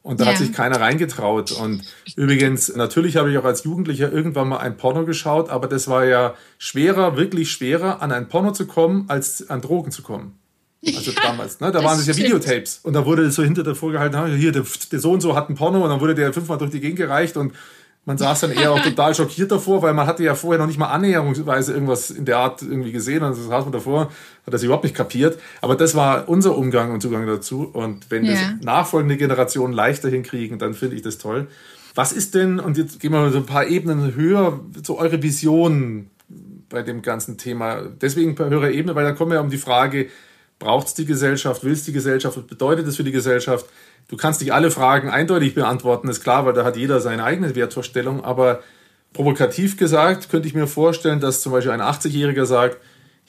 Und da ja. hat sich keiner reingetraut. Und übrigens, natürlich habe ich auch als Jugendlicher irgendwann mal ein Porno geschaut, aber das war ja schwerer, wirklich schwerer, an ein Porno zu kommen, als an Drogen zu kommen. Also ja, damals, ne? Da waren es ja Videotapes. Und da wurde so hinter davor gehalten, hier, der, der so und so hat ein Porno und dann wurde der fünfmal durch die Gegend gereicht und man saß dann eher auch total schockiert davor, weil man hatte ja vorher noch nicht mal annäherungsweise irgendwas in der Art irgendwie gesehen. Und so saß man davor, hat das überhaupt nicht kapiert. Aber das war unser Umgang und Zugang dazu. Und wenn ja. das nachfolgende Generationen leichter hinkriegen, dann finde ich das toll. Was ist denn, und jetzt gehen wir mal so ein paar Ebenen höher, so eure Vision bei dem ganzen Thema? Deswegen per höherer Ebene, weil da kommen wir ja um die Frage, braucht es die Gesellschaft, will es die Gesellschaft, was bedeutet es für die Gesellschaft? Du kannst nicht alle Fragen eindeutig beantworten, ist klar, weil da hat jeder seine eigene Wertvorstellung. Aber provokativ gesagt, könnte ich mir vorstellen, dass zum Beispiel ein 80-Jähriger sagt,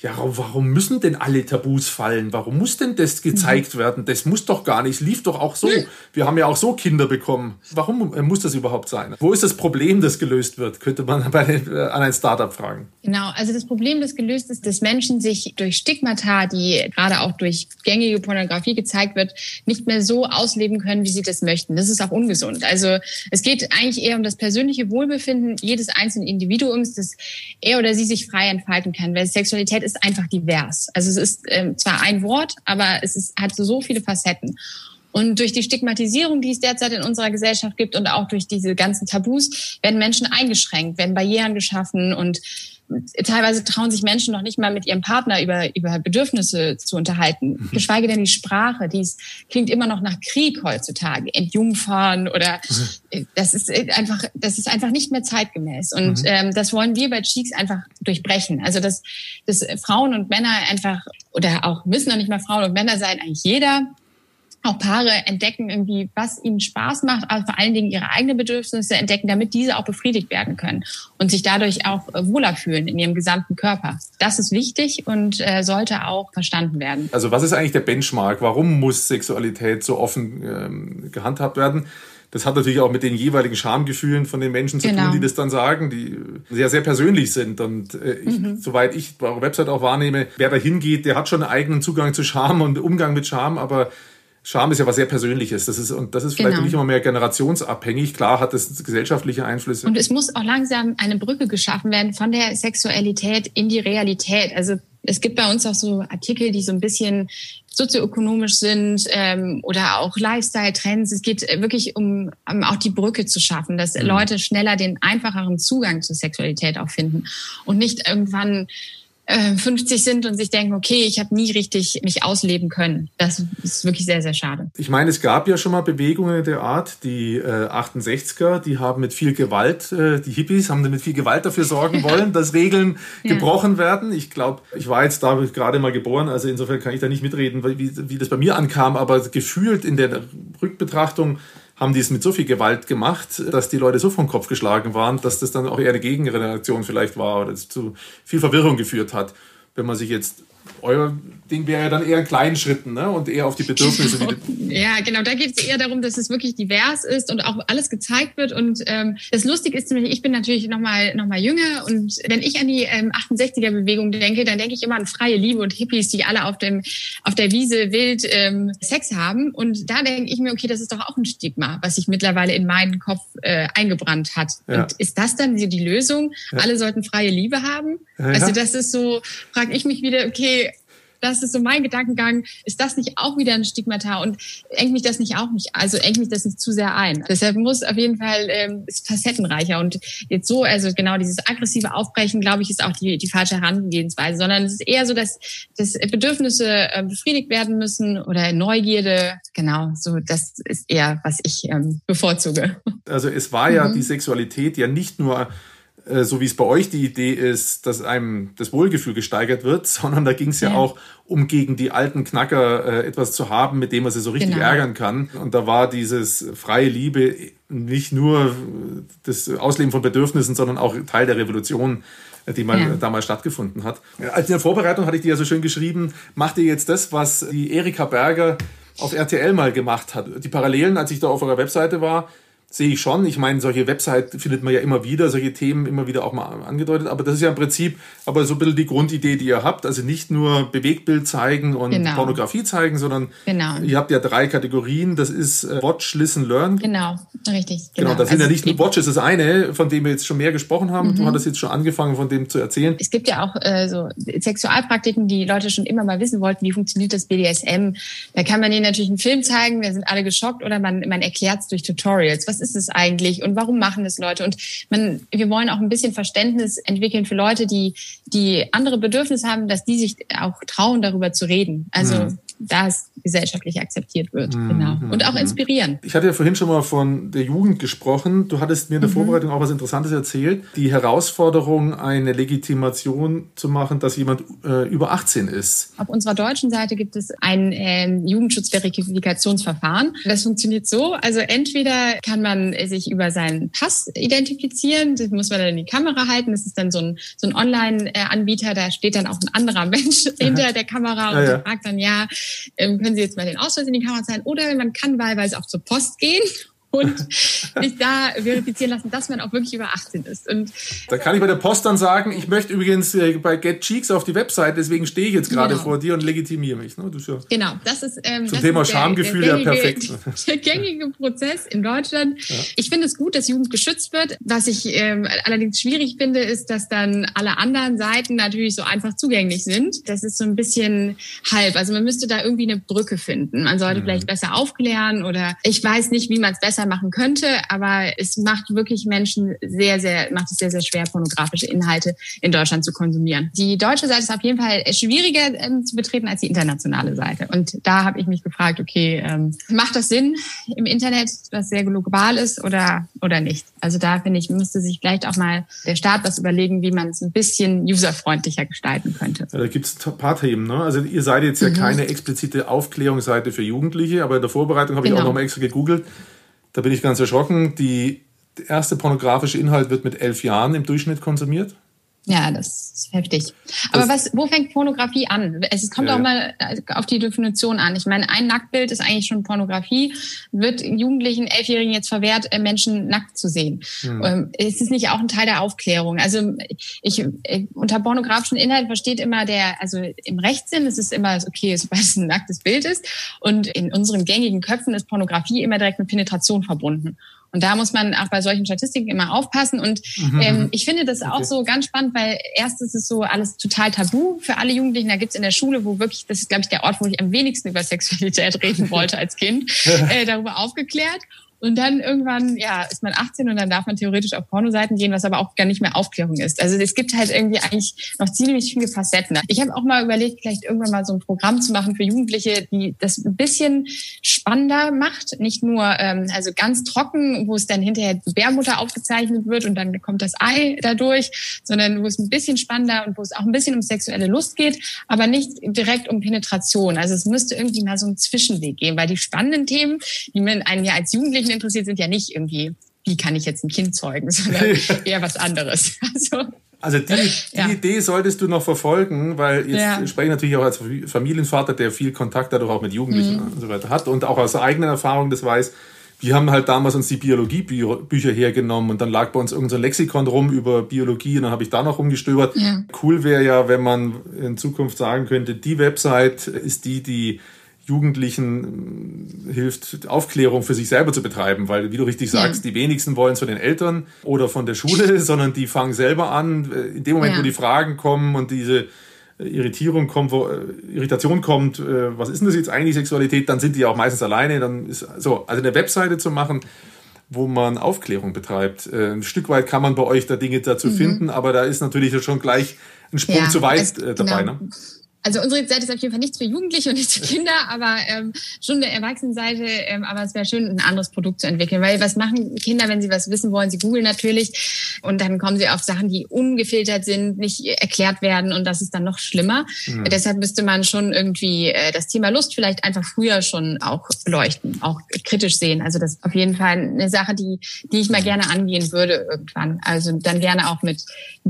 ja, warum müssen denn alle Tabus fallen? Warum muss denn das gezeigt mhm. werden? Das muss doch gar nicht. Es lief doch auch so. Wir haben ja auch so Kinder bekommen. Warum muss das überhaupt sein? Wo ist das Problem, das gelöst wird? Könnte man bei äh, an ein Startup fragen. Genau. Also das Problem, das gelöst ist, dass Menschen sich durch Stigmata, die gerade auch durch gängige Pornografie gezeigt wird, nicht mehr so ausleben können, wie sie das möchten. Das ist auch ungesund. Also es geht eigentlich eher um das persönliche Wohlbefinden jedes einzelnen Individuums, dass er oder sie sich frei entfalten kann. Weil Sexualität ist ist einfach divers. Also es ist ähm, zwar ein Wort, aber es ist, hat so, so viele Facetten. Und durch die Stigmatisierung, die es derzeit in unserer Gesellschaft gibt und auch durch diese ganzen Tabus, werden Menschen eingeschränkt, werden Barrieren geschaffen und teilweise trauen sich Menschen noch nicht mal mit ihrem Partner über, über Bedürfnisse zu unterhalten. Mhm. Geschweige denn die Sprache, die ist, klingt immer noch nach Krieg heutzutage. Entjungfern oder mhm. das ist einfach, das ist einfach nicht mehr zeitgemäß. Und mhm. ähm, das wollen wir bei Cheeks einfach durchbrechen. Also dass, dass Frauen und Männer einfach, oder auch müssen noch nicht mal Frauen und Männer sein, eigentlich jeder auch Paare entdecken irgendwie, was ihnen Spaß macht, aber vor allen Dingen ihre eigenen Bedürfnisse entdecken, damit diese auch befriedigt werden können und sich dadurch auch wohler fühlen in ihrem gesamten Körper. Das ist wichtig und äh, sollte auch verstanden werden. Also was ist eigentlich der Benchmark? Warum muss Sexualität so offen ähm, gehandhabt werden? Das hat natürlich auch mit den jeweiligen Schamgefühlen von den Menschen zu genau. tun, die das dann sagen, die sehr, sehr persönlich sind. Und äh, ich, mhm. soweit ich eure Website auch wahrnehme, wer da hingeht, der hat schon einen eigenen Zugang zu Scham und Umgang mit Scham, aber Scham ist ja was sehr Persönliches. Das ist, und das ist vielleicht genau. nicht immer mehr generationsabhängig. Klar hat das gesellschaftliche Einflüsse. Und es muss auch langsam eine Brücke geschaffen werden von der Sexualität in die Realität. Also es gibt bei uns auch so Artikel, die so ein bisschen sozioökonomisch sind ähm, oder auch Lifestyle-Trends. Es geht wirklich um, um auch die Brücke zu schaffen, dass mhm. Leute schneller den einfacheren Zugang zur Sexualität auch finden und nicht irgendwann 50 äh, sind und sich denken, okay, ich habe nie richtig mich ausleben können. Das ist wirklich sehr, sehr schade. Ich meine, es gab ja schon mal Bewegungen der Art. Die äh, 68er, die haben mit viel Gewalt, äh, die Hippies haben mit viel Gewalt dafür sorgen wollen, dass Regeln ja. gebrochen werden. Ich glaube, ich war jetzt da gerade mal geboren, also insofern kann ich da nicht mitreden, wie, wie das bei mir ankam, aber gefühlt in der Rückbetrachtung haben die es mit so viel Gewalt gemacht, dass die Leute so vom Kopf geschlagen waren, dass das dann auch eher eine Gegenreaktion vielleicht war oder zu viel Verwirrung geführt hat. Wenn man sich jetzt euer Ding wäre ja dann eher in kleinen Schritten ne? und eher auf die Bedürfnisse. Genau. Ja, genau. Da geht es eher darum, dass es wirklich divers ist und auch alles gezeigt wird. Und ähm, das Lustige ist nämlich, ich bin natürlich noch mal, noch mal jünger und wenn ich an die ähm, 68er-Bewegung denke, dann denke ich immer an freie Liebe und Hippies, die alle auf, dem, auf der Wiese wild ähm, Sex haben. Und da denke ich mir, okay, das ist doch auch ein Stigma, was sich mittlerweile in meinen Kopf äh, eingebrannt hat. Ja. Und ist das dann die Lösung? Ja. Alle sollten freie Liebe haben? Ja, also das ist so, frage ich mich wieder, okay, das ist so mein Gedankengang. Ist das nicht auch wieder ein Stigmata und engt mich das nicht auch nicht, also engt mich das nicht zu sehr ein. Deshalb muss auf jeden Fall, ähm, ist facettenreicher und jetzt so, also genau dieses aggressive Aufbrechen, glaube ich, ist auch die, die falsche Herangehensweise, sondern es ist eher so, dass, dass Bedürfnisse äh, befriedigt werden müssen oder Neugierde, genau, so das ist eher, was ich ähm, bevorzuge. Also es war ja mhm. die Sexualität ja nicht nur so wie es bei euch die Idee ist, dass einem das Wohlgefühl gesteigert wird, sondern da ging es ja. ja. auch um gegen die alten Knacker äh, etwas zu haben, mit dem man sie so richtig genau. ärgern kann. Und da war dieses freie Liebe nicht nur das Ausleben von Bedürfnissen, sondern auch Teil der Revolution äh, die mal ja. damals stattgefunden hat. Als in der Vorbereitung hatte ich dir ja so schön geschrieben, macht ihr jetzt das, was die Erika Berger auf RTL mal gemacht hat. Die Parallelen, als ich da auf eurer Webseite war, sehe ich schon. Ich meine, solche Website findet man ja immer wieder, solche Themen immer wieder auch mal angedeutet. Aber das ist ja im Prinzip aber so ein bisschen die Grundidee, die ihr habt. Also nicht nur Bewegtbild zeigen und genau. Pornografie zeigen, sondern genau. ihr habt ja drei Kategorien. Das ist äh, Watch, Listen, Learn. Genau, richtig. Genau, genau das sind also ja nicht nur Watch, ist das eine, von dem wir jetzt schon mehr gesprochen haben. Mhm. Du hattest jetzt schon angefangen, von dem zu erzählen. Es gibt ja auch äh, so Sexualpraktiken, die Leute schon immer mal wissen wollten, wie funktioniert das BDSM. Da kann man ihnen natürlich einen Film zeigen, wir sind alle geschockt oder man, man erklärt es durch Tutorials. Was ist es eigentlich und warum machen es Leute? Und man, wir wollen auch ein bisschen Verständnis entwickeln für Leute, die, die andere Bedürfnisse haben, dass die sich auch trauen, darüber zu reden. Also mhm. Da es gesellschaftlich akzeptiert wird. Mhm. Genau. Und auch mhm. inspirieren. Ich hatte ja vorhin schon mal von der Jugend gesprochen. Du hattest mir in der mhm. Vorbereitung auch was Interessantes erzählt. Die Herausforderung, eine Legitimation zu machen, dass jemand äh, über 18 ist. Auf unserer deutschen Seite gibt es ein äh, Jugendschutzverifikationsverfahren. Das funktioniert so. Also entweder kann man sich über seinen Pass identifizieren. Das muss man dann in die Kamera halten. Das ist dann so ein, so ein Online-Anbieter. Da steht dann auch ein anderer Mensch hinter der Kamera und ja, ja. fragt dann, ja, ähm, können Sie jetzt mal den Ausweis in die Kamera zeigen? Oder man kann wahlweise auch zur Post gehen und sich da verifizieren lassen, dass man auch wirklich über 18 ist. Und da kann ich bei der Post dann sagen, ich möchte übrigens äh, bei Get Cheeks auf die Website, deswegen stehe ich jetzt gerade genau. vor dir und legitimiere mich. Ne? Das ja genau, das ist ähm, zum das Thema ist der, Schamgefühl der, gängige, ja perfekt. Der gängige Prozess in Deutschland. Ja. Ich finde es gut, dass Jugend geschützt wird. Was ich ähm, allerdings schwierig finde, ist, dass dann alle anderen Seiten natürlich so einfach zugänglich sind. Das ist so ein bisschen halb. Also man müsste da irgendwie eine Brücke finden. Man sollte mhm. vielleicht besser aufklären oder ich weiß nicht, wie man es besser besser machen könnte, aber es macht wirklich Menschen sehr, sehr, macht es sehr, sehr schwer, pornografische Inhalte in Deutschland zu konsumieren. Die deutsche Seite ist auf jeden Fall schwieriger ähm, zu betreten als die internationale Seite. Und da habe ich mich gefragt, okay, ähm, macht das Sinn im Internet, was sehr global ist oder, oder nicht? Also da finde ich, müsste sich vielleicht auch mal der Staat was überlegen, wie man es ein bisschen userfreundlicher gestalten könnte. Ja, da gibt es ein paar Themen. Ne? Also ihr seid jetzt ja mhm. keine explizite Aufklärungsseite für Jugendliche, aber in der Vorbereitung habe genau. ich auch genau. nochmal extra gegoogelt. Da bin ich ganz erschrocken. Die, der erste pornografische Inhalt wird mit elf Jahren im Durchschnitt konsumiert. Ja, das ist heftig. Aber das, was, wo fängt Pornografie an? Es kommt ja, auch mal auf die Definition an. Ich meine, ein Nacktbild ist eigentlich schon Pornografie. Wird Jugendlichen, Elfjährigen jetzt verwehrt, äh, Menschen nackt zu sehen? Hm. Ist es nicht auch ein Teil der Aufklärung? Also ich, ich unter pornografischen Inhalt versteht immer der, also im Rechtssinn ist es immer okay, sobald es ein nacktes Bild ist. Und in unseren gängigen Köpfen ist Pornografie immer direkt mit Penetration verbunden. Und da muss man auch bei solchen Statistiken immer aufpassen. Und mhm. ähm, ich finde das okay. auch so ganz spannend, weil erst ist es so alles total tabu für alle Jugendlichen. Da gibt's in der Schule, wo wirklich, das ist, glaube ich, der Ort, wo ich am wenigsten über Sexualität reden wollte als Kind, äh, darüber aufgeklärt. Und dann irgendwann, ja, ist man 18 und dann darf man theoretisch auf Pornoseiten gehen, was aber auch gar nicht mehr Aufklärung ist. Also es gibt halt irgendwie eigentlich noch ziemlich viele Facetten. Ich habe auch mal überlegt, vielleicht irgendwann mal so ein Programm zu machen für Jugendliche, die das ein bisschen spannender macht. Nicht nur ähm, also ganz trocken, wo es dann hinterher die Bärmutter aufgezeichnet wird und dann kommt das Ei dadurch, sondern wo es ein bisschen spannender und wo es auch ein bisschen um sexuelle Lust geht, aber nicht direkt um Penetration. Also es müsste irgendwie mal so einen Zwischenweg geben, weil die spannenden Themen, die man einen ja als Jugendlichen Menschen interessiert, sind ja nicht irgendwie, wie kann ich jetzt ein Kind zeugen, sondern eher was anderes. Also, also die, die ja. Idee solltest du noch verfolgen, weil jetzt ja. spreche ich natürlich auch als Familienvater, der viel Kontakt dadurch auch mit Jugendlichen mhm. und so weiter hat und auch aus eigener Erfahrung das weiß. Wir haben halt damals uns die Biologiebücher hergenommen und dann lag bei uns irgendein so Lexikon rum über Biologie und dann habe ich da noch rumgestöbert. Ja. Cool wäre ja, wenn man in Zukunft sagen könnte, die Website ist die, die Jugendlichen äh, hilft, Aufklärung für sich selber zu betreiben, weil, wie du richtig sagst, ja. die wenigsten wollen es von den Eltern oder von der Schule, sondern die fangen selber an. Äh, in dem Moment, ja. wo die Fragen kommen und diese äh, Irritierung kommt, wo Irritation kommt, was ist denn das jetzt eigentlich Sexualität, dann sind die auch meistens alleine. Dann ist so, also eine Webseite zu machen, wo man Aufklärung betreibt. Ein Stück weit kann man bei euch da Dinge dazu mhm. finden, aber da ist natürlich schon gleich ein Sprung ja, zu weit dabei. Genau. Ne? Also unsere Seite ist auf jeden Fall nichts für Jugendliche und nichts für Kinder, aber ähm, schon eine Erwachsenenseite. Ähm, aber es wäre schön, ein anderes Produkt zu entwickeln, weil was machen Kinder, wenn sie was wissen wollen? Sie googeln natürlich und dann kommen sie auf Sachen, die ungefiltert sind, nicht erklärt werden und das ist dann noch schlimmer. Mhm. Deshalb müsste man schon irgendwie äh, das Thema Lust vielleicht einfach früher schon auch beleuchten, auch kritisch sehen. Also das ist auf jeden Fall eine Sache, die die ich mal gerne angehen würde irgendwann. Also dann gerne auch mit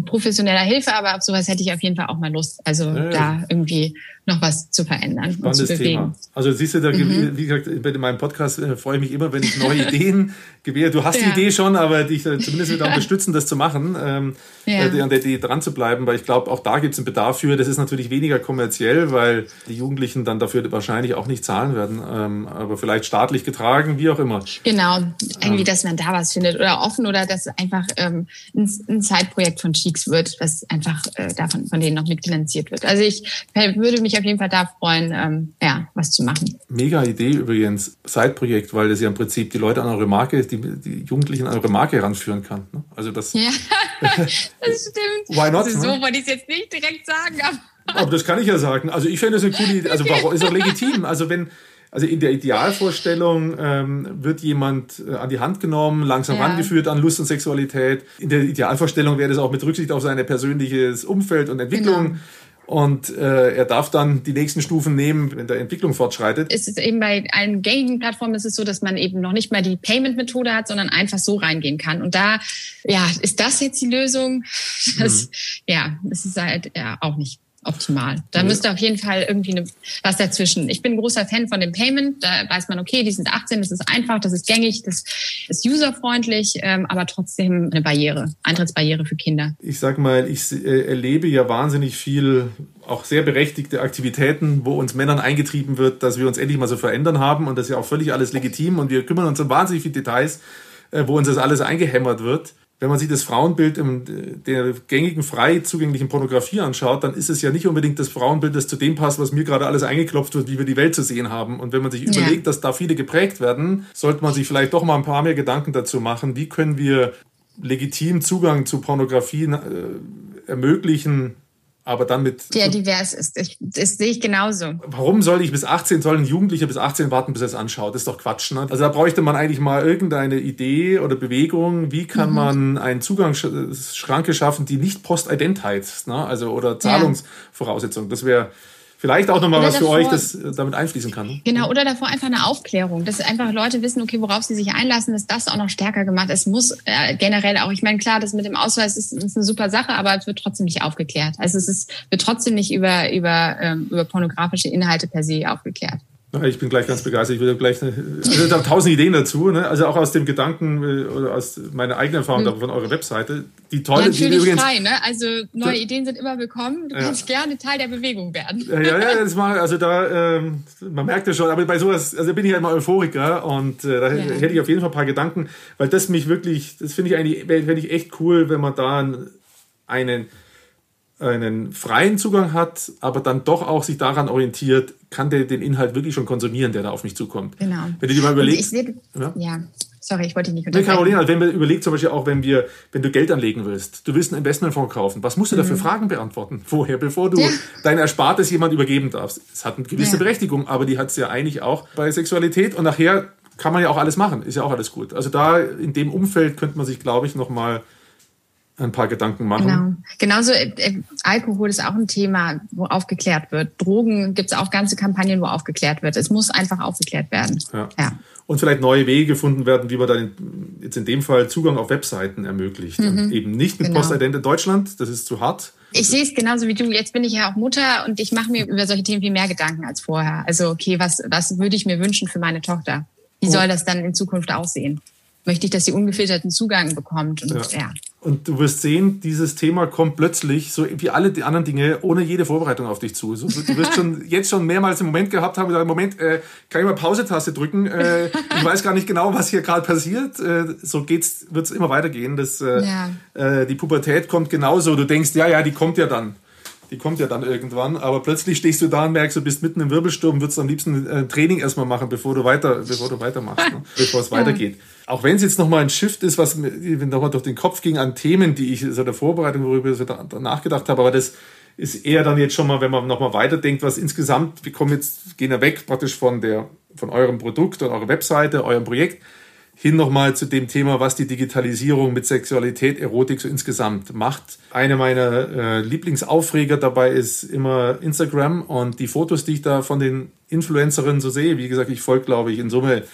professioneller Hilfe, aber auf sowas hätte ich auf jeden Fall auch mal Lust. Also ja, da irgendwie irgendwie noch was zu verändern und zu bewegen. Thema. Also siehst du, da, mhm. wie gesagt, bei meinem Podcast äh, freue ich mich immer, wenn ich neue Ideen gewähre. Du hast ja. die Idee schon, aber dich äh, zumindest wieder unterstützen, das zu machen, ähm, ja. äh, an der Idee dran zu bleiben, weil ich glaube, auch da gibt es einen Bedarf für. Das ist natürlich weniger kommerziell, weil die Jugendlichen dann dafür wahrscheinlich auch nicht zahlen werden, ähm, aber vielleicht staatlich getragen, wie auch immer. Genau, irgendwie, ähm. dass man da was findet oder offen oder dass einfach ähm, ein, ein Zeitprojekt von Cheeks wird, was einfach äh, davon von denen noch mitfinanziert wird. Also ich würde mich auf jeden Fall da freuen, ähm, ja, was zu machen. Mega Idee übrigens, Zeitprojekt, weil das ja im Prinzip die Leute an eure Marke, die, die Jugendlichen an eure Marke heranführen kann. Ne? Also das. Ja, das stimmt. Why not? Also so ne? wollte ich es jetzt nicht direkt sagen, aber. Aber das kann ich ja sagen. Also ich fände das eine coole Idee. Also warum ist auch legitim. Also wenn, also in der Idealvorstellung ähm, wird jemand äh, an die Hand genommen, langsam ja. rangeführt an Lust und Sexualität. In der Idealvorstellung wäre das auch mit Rücksicht auf sein persönliches Umfeld und Entwicklung. Genau und äh, er darf dann die nächsten Stufen nehmen, wenn der Entwicklung fortschreitet. Es ist eben bei allen gängigen Plattformen ist es so, dass man eben noch nicht mal die Payment-Methode hat, sondern einfach so reingehen kann. Und da, ja, ist das jetzt die Lösung? Das, mhm. Ja, das ist halt ja, auch nicht optimal. Da müsste auf jeden Fall irgendwie eine, was dazwischen. Ich bin großer Fan von dem Payment. Da weiß man, okay, die sind 18, das ist einfach, das ist gängig, das ist userfreundlich, ähm, aber trotzdem eine Barriere, Eintrittsbarriere für Kinder. Ich sag mal, ich äh, erlebe ja wahnsinnig viel, auch sehr berechtigte Aktivitäten, wo uns Männern eingetrieben wird, dass wir uns endlich mal so verändern haben und das ist ja auch völlig alles legitim und wir kümmern uns um wahnsinnig viele Details, äh, wo uns das alles eingehämmert wird wenn man sich das Frauenbild in der gängigen, frei zugänglichen Pornografie anschaut, dann ist es ja nicht unbedingt das Frauenbild, das zu dem passt, was mir gerade alles eingeklopft wird, wie wir die Welt zu sehen haben. Und wenn man sich ja. überlegt, dass da viele geprägt werden, sollte man sich vielleicht doch mal ein paar mehr Gedanken dazu machen, wie können wir legitim Zugang zu Pornografie äh, ermöglichen, aber dann mit. Der divers ist. Ich, das sehe ich genauso. Warum soll ich bis 18, soll ein Jugendlicher bis 18 warten, bis er es anschaut? Das ist doch Quatsch. Ne? Also da bräuchte man eigentlich mal irgendeine Idee oder Bewegung. Wie kann mhm. man einen Zugangsschranke schaffen, die nicht Postident heißt, ne? Also oder Zahlungsvoraussetzung. Das wäre vielleicht auch nochmal was davor, für euch, das äh, damit einfließen kann. Ne? Genau, oder davor einfach eine Aufklärung, dass einfach Leute wissen, okay, worauf sie sich einlassen, dass das auch noch stärker gemacht. Es muss äh, generell auch, ich meine, klar, das mit dem Ausweis ist, ist eine super Sache, aber es wird trotzdem nicht aufgeklärt. Also es ist, wird trotzdem nicht über, über, ähm, über pornografische Inhalte per se aufgeklärt. Ich bin gleich ganz begeistert. Ich würde gleich, eine, also da tausend Ideen dazu. Ne? Also auch aus dem Gedanken äh, oder aus meiner eigenen Erfahrung hm. von eurer Webseite. Die tolle, ja, natürlich die übrigens, frei, ne? Also neue da, Ideen sind immer willkommen. Du ja. kannst gerne Teil der Bewegung werden. Ja, ja, das mal, also da, ähm, man merkt ja schon. Aber bei sowas, also bin ich ja immer Euphoriker und äh, da ja. hätte ich auf jeden Fall ein paar Gedanken, weil das mich wirklich, das finde ich eigentlich, finde ich echt cool, wenn man da einen einen freien Zugang hat, aber dann doch auch sich daran orientiert, kann der den Inhalt wirklich schon konsumieren, der da auf mich zukommt. Genau. Wenn du dir mal überlegst. Seh, ja? ja? sorry, ich wollte dich nicht unterbrechen. Nee, Carolina, wenn man überlegt zum Beispiel auch, wenn wir, wenn du Geld anlegen willst, du willst einen Investmentfonds kaufen, was musst du mhm. da für mhm. Fragen beantworten vorher, bevor du ja. dein Erspartes jemand übergeben darfst? Es hat eine gewisse ja. Berechtigung, aber die hat es ja eigentlich auch bei Sexualität und nachher kann man ja auch alles machen, ist ja auch alles gut. Also da in dem Umfeld könnte man sich, glaube ich, noch mal ein paar Gedanken machen. Genau. Genauso äh, äh, Alkohol ist auch ein Thema, wo aufgeklärt wird. Drogen gibt es auch ganze Kampagnen, wo aufgeklärt wird. Es muss einfach aufgeklärt werden. Ja. ja. Und vielleicht neue Wege gefunden werden, wie man dann jetzt in dem Fall Zugang auf Webseiten ermöglicht. Mhm. eben nicht mit genau. Postident in Deutschland, das ist zu hart. Ich sehe es genauso wie du. Jetzt bin ich ja auch Mutter und ich mache mir über solche Themen viel mehr Gedanken als vorher. Also okay, was, was würde ich mir wünschen für meine Tochter? Wie oh. soll das dann in Zukunft aussehen? Möchte ich, dass sie ungefilterten Zugang bekommt? Und, ja. ja. Und du wirst sehen, dieses Thema kommt plötzlich, so wie alle die anderen Dinge, ohne jede Vorbereitung auf dich zu. So, du wirst schon jetzt schon mehrmals den Moment gehabt haben, gesagt, Moment, äh, kann ich mal Pause-Taste drücken? Äh, ich weiß gar nicht genau, was hier gerade passiert. Äh, so geht's, wird's immer weitergehen. Das, äh, ja. äh, die Pubertät kommt genauso. Du denkst, ja, ja, die kommt ja dann. Die kommt ja dann irgendwann, aber plötzlich stehst du da und merkst, du bist mitten im Wirbelsturm, würdest am liebsten ein äh, Training erstmal machen, bevor du weiter, bevor du weitermachst, ne? bevor es weitergeht. Auch wenn es jetzt nochmal ein Shift ist, was mir nochmal durch den Kopf ging an Themen, die ich so der Vorbereitung, worüber ich so da, nachgedacht habe, aber das ist eher dann jetzt schon mal, wenn man nochmal weiterdenkt, was insgesamt, wir kommen jetzt, gehen ja weg praktisch von der, von eurem Produkt und eurer Webseite, eurem Projekt, hin nochmal zu dem Thema, was die Digitalisierung mit Sexualität, Erotik so insgesamt macht. Einer meiner äh, Lieblingsaufreger dabei ist immer Instagram und die Fotos, die ich da von den Influencerinnen so sehe. Wie gesagt, ich folge, glaube ich, in Summe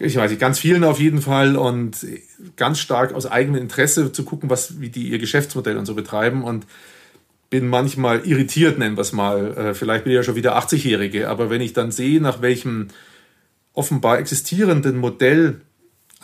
ich weiß nicht, ganz vielen auf jeden Fall und ganz stark aus eigenem Interesse zu gucken, was, wie die ihr Geschäftsmodell und so betreiben und bin manchmal irritiert, nennen wir es mal. Äh, vielleicht bin ich ja schon wieder 80-Jährige, aber wenn ich dann sehe, nach welchem offenbar existierenden Modell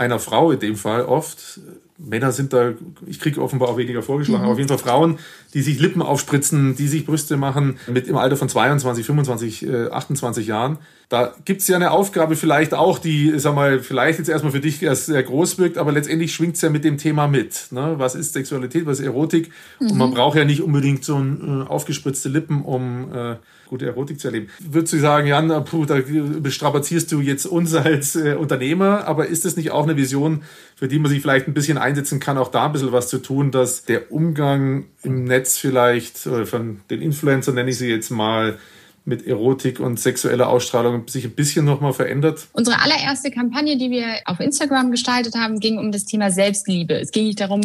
einer Frau in dem Fall oft, Männer sind da, ich kriege offenbar auch weniger vorgeschlagen, mhm. aber auf jeden Fall Frauen, die sich Lippen aufspritzen, die sich Brüste machen, mit im Alter von 22, 25, äh, 28 Jahren. Da gibt's ja eine Aufgabe vielleicht auch, die, sag mal, vielleicht jetzt erstmal für dich erst sehr groß wirkt, aber letztendlich schwingt's ja mit dem Thema mit. Ne? Was ist Sexualität, was ist Erotik? Mhm. Und man mhm. braucht ja nicht unbedingt so ein, äh, aufgespritzte Lippen, um äh, gute Erotik zu erleben. Würdest du sagen, Jan, puh, da bestrapazierst du jetzt uns als äh, Unternehmer, aber ist das nicht auch eine Vision, für die man sich vielleicht ein bisschen einsetzen kann, auch da ein bisschen was zu tun, dass der Umgang im Netz vielleicht, oder von den Influencern nenne ich sie jetzt mal, mit Erotik und sexueller Ausstrahlung sich ein bisschen nochmal verändert? Unsere allererste Kampagne, die wir auf Instagram gestaltet haben, ging um das Thema Selbstliebe. Es ging nicht darum,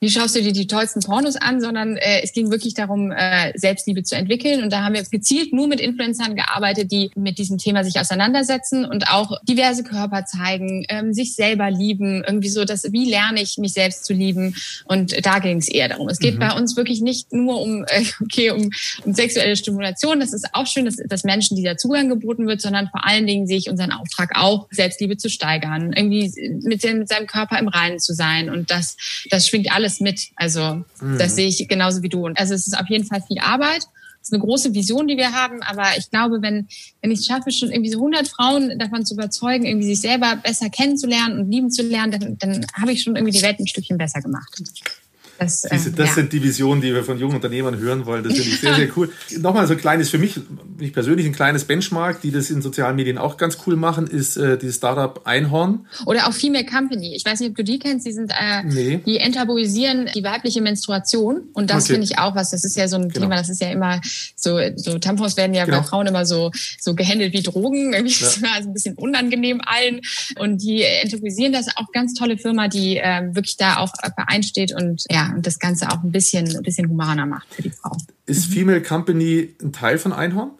wie schaust du dir die tollsten Pornos an, sondern äh, es ging wirklich darum, äh, Selbstliebe zu entwickeln. Und da haben wir gezielt nur mit Influencern gearbeitet, die mit diesem Thema sich auseinandersetzen und auch diverse Körper zeigen, ähm, sich selber lieben, irgendwie so, dass wie lerne ich mich selbst zu lieben. Und da ging es eher darum. Es geht mhm. bei uns wirklich nicht nur um, äh, okay, um, um sexuelle Stimulation. Das ist auch schön, dass, dass Menschen dieser Zugang geboten wird, sondern vor allen Dingen sehe ich unseren Auftrag auch, Selbstliebe zu steigern, irgendwie mit, dem, mit seinem Körper im Reinen zu sein. Und das, das schwingt alles mit. Also mhm. das sehe ich genauso wie du. Und also es ist auf jeden Fall viel Arbeit. Es ist eine große Vision, die wir haben, aber ich glaube, wenn, wenn ich es schaffe, schon irgendwie so 100 Frauen davon zu überzeugen, irgendwie sich selber besser kennenzulernen und lieben zu lernen, dann, dann habe ich schon irgendwie die Welt ein Stückchen besser gemacht. Das, Diese, ähm, das ja. sind die Visionen, die wir von jungen Unternehmern hören wollen. Das finde ich sehr, sehr cool. Nochmal so ein kleines, für mich, mich persönlich ein kleines Benchmark, die das in sozialen Medien auch ganz cool machen, ist äh, die Startup Einhorn. Oder auch Female Company. Ich weiß nicht, ob du die kennst. Die sind, äh, nee. die enttabuisieren die weibliche Menstruation. Und das okay. finde ich auch was. Das ist ja so ein genau. Thema, das ist ja immer so, so Tampons werden ja genau. bei Frauen immer so, so gehandelt wie Drogen. Irgendwie ja. ist immer also ein bisschen unangenehm allen. Und die enttabuisieren das auch ganz tolle Firma, die äh, wirklich da auch vereinsteht und ja, und das Ganze auch ein bisschen, ein bisschen humaner macht für die Frau. Ist mhm. Female Company ein Teil von Einhorn?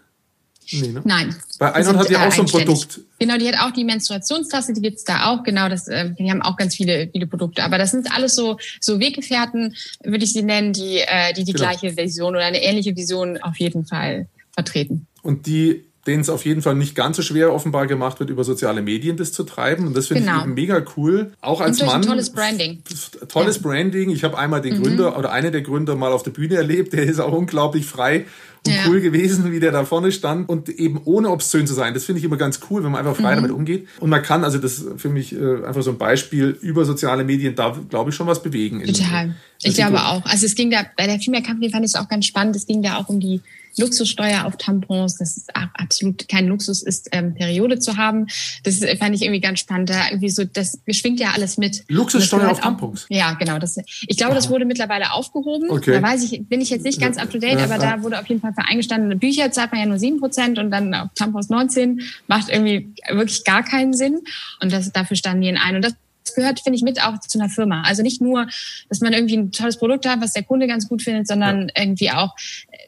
Nee, ne? Nein. Bei Einhorn hat die auch so ein Produkt. Genau, die hat auch die Menstruationstasse, die gibt's da auch. Genau, das, äh, die haben auch ganz viele, viele Produkte. Aber das sind alles so, so Weggefährten, würde ich sie nennen, die äh, die, die genau. gleiche Vision oder eine ähnliche Vision auf jeden Fall vertreten. Und die denen es auf jeden Fall nicht ganz so schwer offenbar gemacht wird, über soziale Medien das zu treiben. Und das finde genau. ich eben mega cool. Auch als Mann. tolles Branding. Tolles ja. Branding. Ich habe einmal den mhm. Gründer oder eine der Gründer mal auf der Bühne erlebt. Der ist auch unglaublich frei und ja. cool gewesen, wie der da vorne stand und eben ohne obszön zu sein. Das finde ich immer ganz cool, wenn man einfach frei mhm. damit umgeht. Und man kann, also das für mich äh, einfach so ein Beispiel über soziale Medien, da glaube ich schon was bewegen. Total. Ich glaube auch. Also es ging da, bei der Female Company fand ich es auch ganz spannend. Es ging da auch um die Luxussteuer auf Tampons, dass es absolut kein Luxus ist, ähm, Periode zu haben. Das fand ich irgendwie ganz spannend. Da irgendwie so, das schwingt ja alles mit. Luxussteuer auf Tampons? Auch, ja, genau. Das, ich glaube, das wurde mittlerweile aufgehoben. Okay. Da weiß ich, bin ich jetzt nicht ganz up to date, aber da wurde auf jeden Fall für eingestandene Bücher zahlt man ja nur sieben Prozent und dann auf Tampons 19 macht irgendwie wirklich gar keinen Sinn. Und das, dafür standen die in ein. Und das gehört, finde ich, mit auch zu einer Firma. Also nicht nur, dass man irgendwie ein tolles Produkt hat, was der Kunde ganz gut findet, sondern ja. irgendwie auch,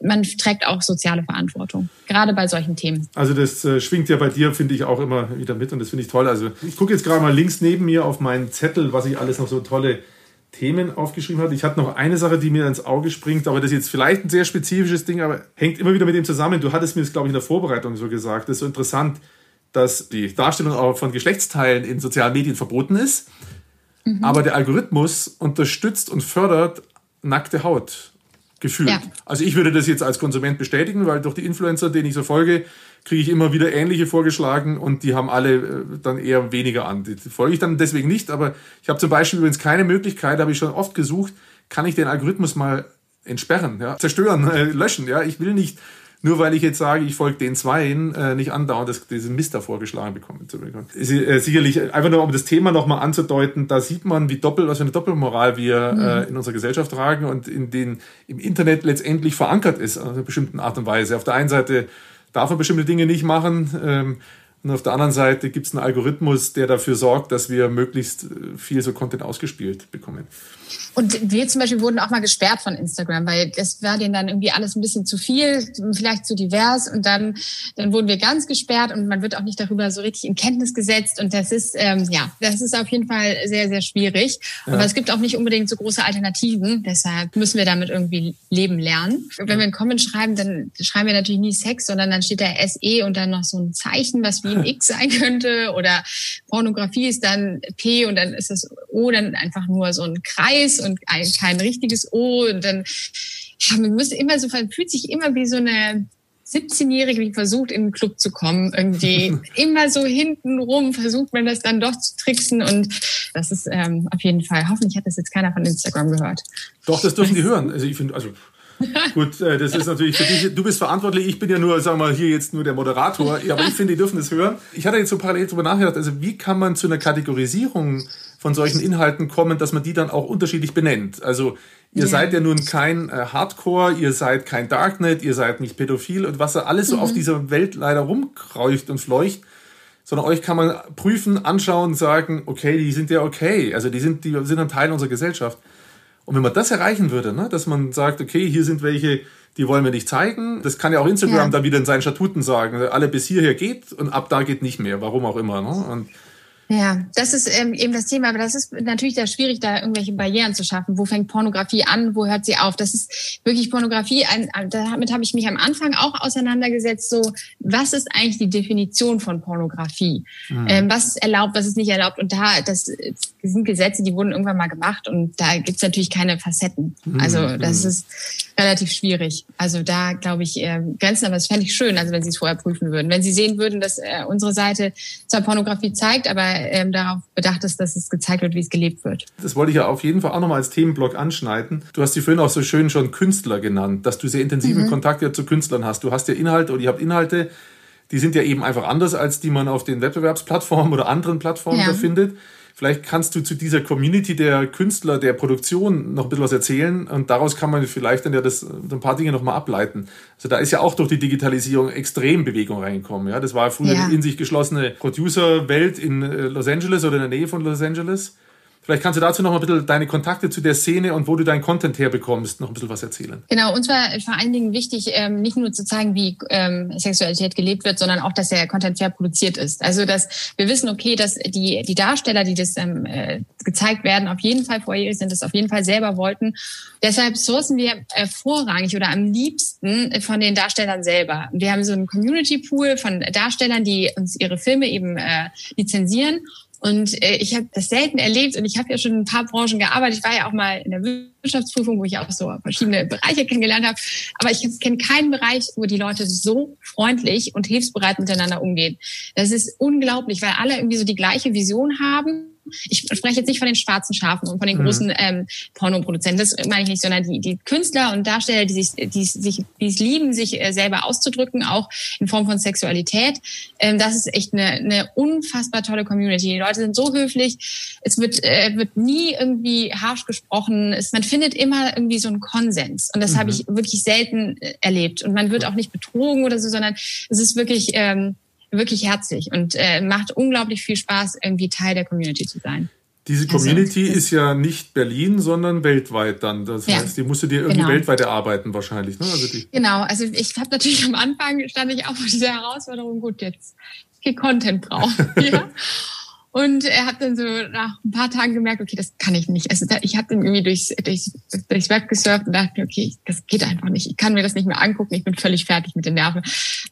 man trägt auch soziale Verantwortung. Gerade bei solchen Themen. Also das äh, schwingt ja bei dir, finde ich, auch immer wieder mit und das finde ich toll. Also ich gucke jetzt gerade mal links neben mir auf meinen Zettel, was ich alles noch so tolle Themen aufgeschrieben habe. Ich hatte noch eine Sache, die mir ins Auge springt, aber das ist jetzt vielleicht ein sehr spezifisches Ding, aber hängt immer wieder mit dem zusammen. Du hattest mir das, glaube ich, in der Vorbereitung so gesagt. Das ist so interessant dass die Darstellung von Geschlechtsteilen in sozialen Medien verboten ist, mhm. aber der Algorithmus unterstützt und fördert nackte Haut gefühlt. Ja. Also ich würde das jetzt als Konsument bestätigen, weil durch die Influencer, denen ich so folge, kriege ich immer wieder ähnliche vorgeschlagen und die haben alle äh, dann eher weniger an. Die folge ich dann deswegen nicht, aber ich habe zum Beispiel übrigens keine Möglichkeit, habe ich schon oft gesucht, kann ich den Algorithmus mal entsperren, ja, zerstören, äh, löschen. Ja, ich will nicht nur weil ich jetzt sage, ich folge den Zweien, äh, nicht andauernd das, diesen Mister vorgeschlagen bekommen zu bekommen. Äh, sicherlich, einfach nur um das Thema nochmal anzudeuten, da sieht man, wie doppelt, was für eine Doppelmoral wir mhm. äh, in unserer Gesellschaft tragen und in den im Internet letztendlich verankert ist, auf einer bestimmten Art und Weise. Auf der einen Seite darf man bestimmte Dinge nicht machen, ähm, und auf der anderen Seite gibt es einen Algorithmus, der dafür sorgt, dass wir möglichst äh, viel so Content ausgespielt bekommen. Und wir zum Beispiel wurden auch mal gesperrt von Instagram, weil das war denen dann irgendwie alles ein bisschen zu viel, vielleicht zu divers. Und dann, dann wurden wir ganz gesperrt und man wird auch nicht darüber so richtig in Kenntnis gesetzt. Und das ist, ähm, ja, das ist auf jeden Fall sehr, sehr schwierig. Ja. Aber es gibt auch nicht unbedingt so große Alternativen. Deshalb müssen wir damit irgendwie leben lernen. Wenn wir einen Comment schreiben, dann schreiben wir natürlich nie Sex, sondern dann steht da SE und dann noch so ein Zeichen, was wie ein X sein könnte. Oder Pornografie ist dann P und dann ist das O dann einfach nur so ein Kreis und ein, kein richtiges O. Und dann, ja, man müsste immer so, man fühlt sich immer wie so eine 17-Jährige, die versucht, in den Club zu kommen. Irgendwie immer so hintenrum versucht man das dann doch zu tricksen. Und das ist ähm, auf jeden Fall, hoffentlich hat das jetzt keiner von Instagram gehört. Doch, das dürfen die hören. Also ich finde, also Gut, äh, das ist natürlich für dich, du bist verantwortlich, ich bin ja nur, sagen wir mal, hier jetzt nur der Moderator, aber ich finde, die dürfen es hören. Ich hatte jetzt so parallel darüber nachgedacht, also wie kann man zu einer Kategorisierung von solchen Inhalten kommen, dass man die dann auch unterschiedlich benennt. Also ihr ja. seid ja nun kein äh, Hardcore, ihr seid kein Darknet, ihr seid nicht pädophil und was da alles so mhm. auf dieser Welt leider rumkreucht und fleucht, sondern euch kann man prüfen, anschauen, sagen, okay, die sind ja okay, also die sind, die sind ein Teil unserer Gesellschaft. Und wenn man das erreichen würde, ne, dass man sagt, okay, hier sind welche, die wollen wir nicht zeigen. Das kann ja auch Instagram ja. dann wieder in seinen Statuten sagen. Alle bis hierher geht und ab da geht nicht mehr, warum auch immer. Ne? Und ja, das ist ähm, eben das Thema, aber das ist natürlich da schwierig, da irgendwelche Barrieren zu schaffen. Wo fängt Pornografie an, wo hört sie auf? Das ist wirklich Pornografie. Damit habe ich mich am Anfang auch auseinandergesetzt. So, was ist eigentlich die Definition von Pornografie? Mhm. Ähm, was ist erlaubt, was ist nicht erlaubt? Und da, das, sind Gesetze, die wurden irgendwann mal gemacht und da gibt's natürlich keine Facetten. Mhm. Also das ist relativ schwierig. Also da glaube ich äh, Grenzen, aber das fände ich schön, also wenn Sie es vorher prüfen würden. Wenn Sie sehen würden, dass äh, unsere Seite zwar Pornografie zeigt, aber ähm, darauf bedacht ist, dass es gezeigt wird, wie es gelebt wird. Das wollte ich ja auf jeden Fall auch nochmal als Themenblock anschneiden. Du hast sie vorhin auch so schön schon Künstler genannt, dass du sehr intensiven mhm. Kontakt ja zu Künstlern hast. Du hast ja Inhalte oder ihr habt Inhalte, die sind ja eben einfach anders, als die man auf den Wettbewerbsplattformen oder anderen Plattformen ja. da findet. Vielleicht kannst du zu dieser Community der Künstler, der Produktion noch ein bisschen was erzählen und daraus kann man vielleicht dann ja das, ein paar Dinge nochmal ableiten. Also da ist ja auch durch die Digitalisierung extrem Bewegung reingekommen. Ja, das war früher ja. in sich geschlossene Producer-Welt in äh, Los Angeles oder in der Nähe von Los Angeles. Vielleicht kannst du dazu noch ein bisschen deine Kontakte zu der Szene und wo du deinen Content herbekommst, noch ein bisschen was erzählen. Genau, uns war vor allen Dingen wichtig, ähm, nicht nur zu zeigen, wie ähm, Sexualität gelebt wird, sondern auch, dass der Content fair produziert ist. Also, dass wir wissen, okay, dass die, die Darsteller, die das ähm, äh, gezeigt werden, auf jeden Fall vorher sind, das auf jeden Fall selber wollten. Deshalb sourcen wir vorrangig oder am liebsten von den Darstellern selber. Wir haben so einen Community-Pool von Darstellern, die uns ihre Filme eben äh, lizenzieren und äh, ich habe das selten erlebt und ich habe ja schon in ein paar Branchen gearbeitet. Ich war ja auch mal in der Wirtschaftsprüfung, wo ich auch so verschiedene Bereiche kennengelernt habe. Aber ich kenne keinen Bereich, wo die Leute so freundlich und hilfsbereit miteinander umgehen. Das ist unglaublich, weil alle irgendwie so die gleiche Vision haben ich spreche jetzt nicht von den schwarzen Schafen und von den mhm. großen ähm, Pornoproduzenten, das meine ich nicht, sondern die, die Künstler und Darsteller, die sich, die sich, die es lieben, sich äh, selber auszudrücken, auch in Form von Sexualität. Ähm, das ist echt eine, eine unfassbar tolle Community. Die Leute sind so höflich. Es wird, äh, wird nie irgendwie harsh gesprochen. Es, man findet immer irgendwie so einen Konsens. Und das mhm. habe ich wirklich selten äh, erlebt. Und man wird auch nicht betrogen oder so, sondern es ist wirklich, ähm, wirklich herzlich und äh, macht unglaublich viel Spaß, irgendwie Teil der Community zu sein. Diese also, Community also, ist ja nicht Berlin, sondern weltweit dann. Das ja, heißt, die musst du dir irgendwie genau. weltweit erarbeiten wahrscheinlich. Ne? Also genau, also ich habe natürlich am Anfang stand ich auch vor dieser Herausforderung, gut, jetzt viel Content brauchen. ja. Und er hat dann so nach ein paar Tagen gemerkt, okay, das kann ich nicht. Also ich habe dann irgendwie durchs, durchs, durchs Web gesurft und dachte, okay, das geht einfach nicht. Ich kann mir das nicht mehr angucken. Ich bin völlig fertig mit den Nerven.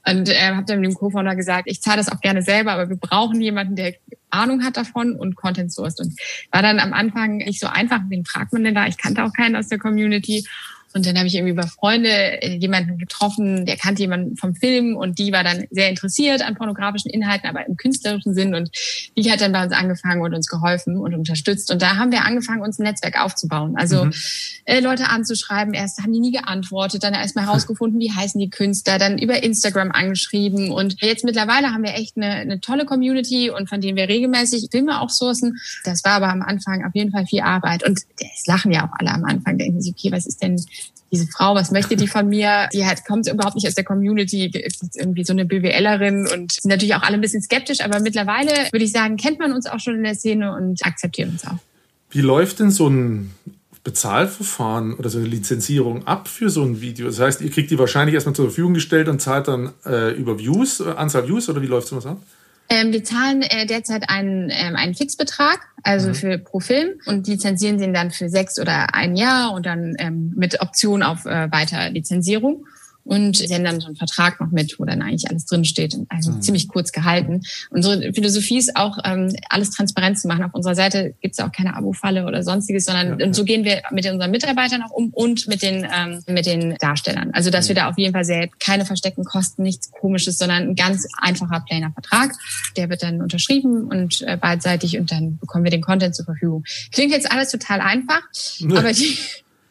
Und er äh, hat dann dem Co-Founder gesagt, ich zahle das auch gerne selber, aber wir brauchen jemanden, der Ahnung hat davon und Content sourced. Und war dann am Anfang nicht so einfach. Wen fragt man denn da? Ich kannte auch keinen aus der Community. Und dann habe ich irgendwie über Freunde äh, jemanden getroffen, der kannte jemanden vom Film und die war dann sehr interessiert an pornografischen Inhalten, aber im künstlerischen Sinn. Und die hat dann bei uns angefangen und uns geholfen und unterstützt. Und da haben wir angefangen, uns ein Netzwerk aufzubauen. Also mhm. äh, Leute anzuschreiben. Erst haben die nie geantwortet, dann erstmal herausgefunden, wie heißen die Künstler, dann über Instagram angeschrieben. Und jetzt mittlerweile haben wir echt eine, eine tolle Community und von denen wir regelmäßig Filme auch sourcen. Das war aber am Anfang auf jeden Fall viel Arbeit. Und es lachen ja auch alle am Anfang, denken sie, okay, was ist denn diese Frau, was möchte die von mir? Die halt kommt überhaupt nicht aus der Community, ist irgendwie so eine BWLerin und sind natürlich auch alle ein bisschen skeptisch, aber mittlerweile würde ich sagen, kennt man uns auch schon in der Szene und akzeptiert uns auch. Wie läuft denn so ein Bezahlverfahren oder so eine Lizenzierung ab für so ein Video? Das heißt, ihr kriegt die wahrscheinlich erstmal zur Verfügung gestellt und zahlt dann äh, über Views, äh, Anzahl Views oder wie läuft sowas ab? Ähm, wir zahlen äh, derzeit einen, ähm, einen Fixbetrag, also mhm. für pro Film und lizenzieren sie ihn dann für sechs oder ein Jahr und dann ähm, mit Option auf äh, weiter Lizenzierung und senden dann so einen Vertrag noch mit, wo dann eigentlich alles drinsteht. Also mhm. ziemlich kurz gehalten. Unsere Philosophie ist auch, ähm, alles transparent zu machen. Auf unserer Seite gibt es auch keine Abo-Falle oder sonstiges, sondern ja, ja. so gehen wir mit unseren Mitarbeitern auch um und mit den, ähm, mit den Darstellern. Also dass mhm. wir da auf jeden Fall sehr keine versteckten Kosten, nichts komisches, sondern ein ganz einfacher, plainer Vertrag. Der wird dann unterschrieben und äh, beidseitig und dann bekommen wir den Content zur Verfügung. Klingt jetzt alles total einfach, ja. aber die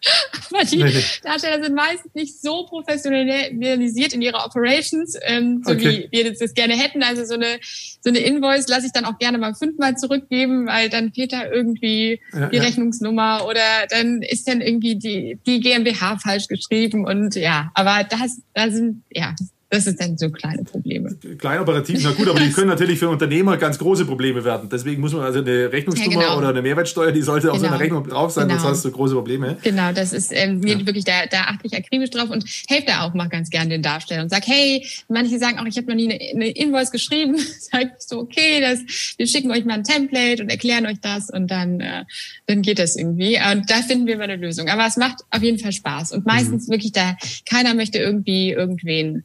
aber die. Darsteller sind meistens nicht so professionalisiert in ihrer Operations, ähm, so okay. wie wir das gerne hätten. Also so eine, so eine Invoice lasse ich dann auch gerne mal fünfmal zurückgeben, weil dann fehlt da irgendwie ja, die ja. Rechnungsnummer oder dann ist dann irgendwie die, die GmbH falsch geschrieben und ja, aber das, da sind, ja, das sind dann so kleine Probleme. Klein operativ, na gut, aber die können natürlich für Unternehmer ganz große Probleme werden. Deswegen muss man also eine Rechnungsnummer ja, genau. oder eine Mehrwertsteuer, die sollte genau. auf so einer genau. Rechnung drauf sein, genau. sonst hast du große Probleme. Genau, das ist ähm, mir ja. wirklich, da, da achte ich akribisch drauf und helfe da auch mal ganz gerne den Darstellern und sag, hey, manche sagen auch, ich habe noch nie eine, eine Invoice geschrieben. Sag ich so, okay, das, wir schicken euch mal ein Template und erklären euch das und dann, äh, dann geht das irgendwie. Und da finden wir mal eine Lösung. Aber es macht auf jeden Fall Spaß. Und meistens mhm. wirklich da, keiner möchte irgendwie irgendwen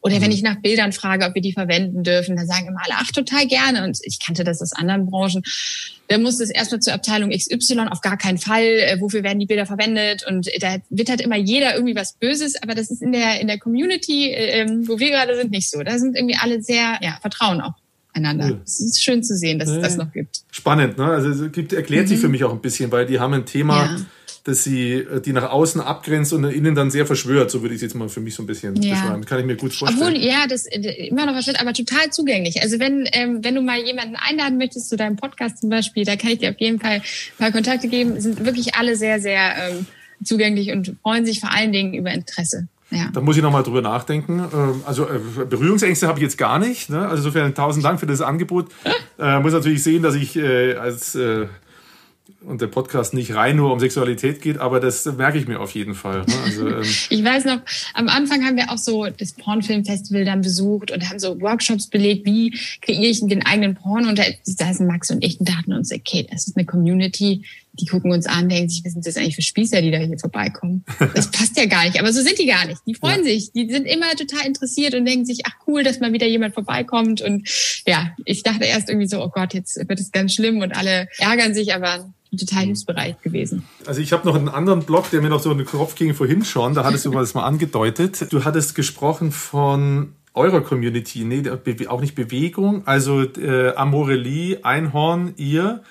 oder wenn mhm. ich nach Bildern frage, ob wir die verwenden dürfen, dann sagen immer alle, ach, total gerne. Und ich kannte das aus anderen Branchen. Da muss es erstmal zur Abteilung XY, auf gar keinen Fall. Äh, wofür werden die Bilder verwendet? Und da wird halt immer jeder irgendwie was Böses. Aber das ist in der, in der Community, äh, ähm, wo wir gerade sind, nicht so. Da sind irgendwie alle sehr, ja, vertrauen auch einander. Es ist schön zu sehen, dass es das noch gibt. Spannend, ne? Also es gibt, erklärt mhm. sich für mich auch ein bisschen, weil die haben ein Thema, ja dass sie äh, die nach außen abgrenzt und innen dann sehr verschwört. So würde ich es jetzt mal für mich so ein bisschen ja. beschreiben. Kann ich mir gut vorstellen. Obwohl, ja, das äh, immer noch verschwört, aber total zugänglich. Also wenn, ähm, wenn du mal jemanden einladen möchtest zu deinem Podcast zum Beispiel, da kann ich dir auf jeden Fall ein paar Kontakte geben. Sind wirklich alle sehr, sehr ähm, zugänglich und freuen sich vor allen Dingen über Interesse. Ja. Da muss ich nochmal drüber nachdenken. Ähm, also äh, Berührungsängste habe ich jetzt gar nicht. Ne? Also insofern tausend Dank für das Angebot. äh, muss natürlich sehen, dass ich äh, als äh, und der Podcast nicht rein nur um Sexualität geht, aber das merke ich mir auf jeden Fall. Ne? Also, ähm ich weiß noch, am Anfang haben wir auch so das Pornfilmfestival dann besucht und haben so Workshops belegt, wie kreiere ich den eigenen Porn und da, da sind Max und ich und dachten uns, okay, das ist eine Community, die gucken uns an, denken sich, was sind das eigentlich für Spießer, die da hier vorbeikommen? Das passt ja gar nicht. Aber so sind die gar nicht. Die freuen ja. sich. Die sind immer total interessiert und denken sich, ach cool, dass mal wieder jemand vorbeikommt. Und ja, ich dachte erst irgendwie so, oh Gott, jetzt wird es ganz schlimm und alle ärgern sich, aber total hilfsbereit gewesen. Also ich habe noch einen anderen Blog, der mir noch so in den Kopf ging vorhin schon. Da hattest du das mal angedeutet. Du hattest gesprochen von eurer Community, nee, auch nicht Bewegung, also äh, Amorelie, Einhorn, ihr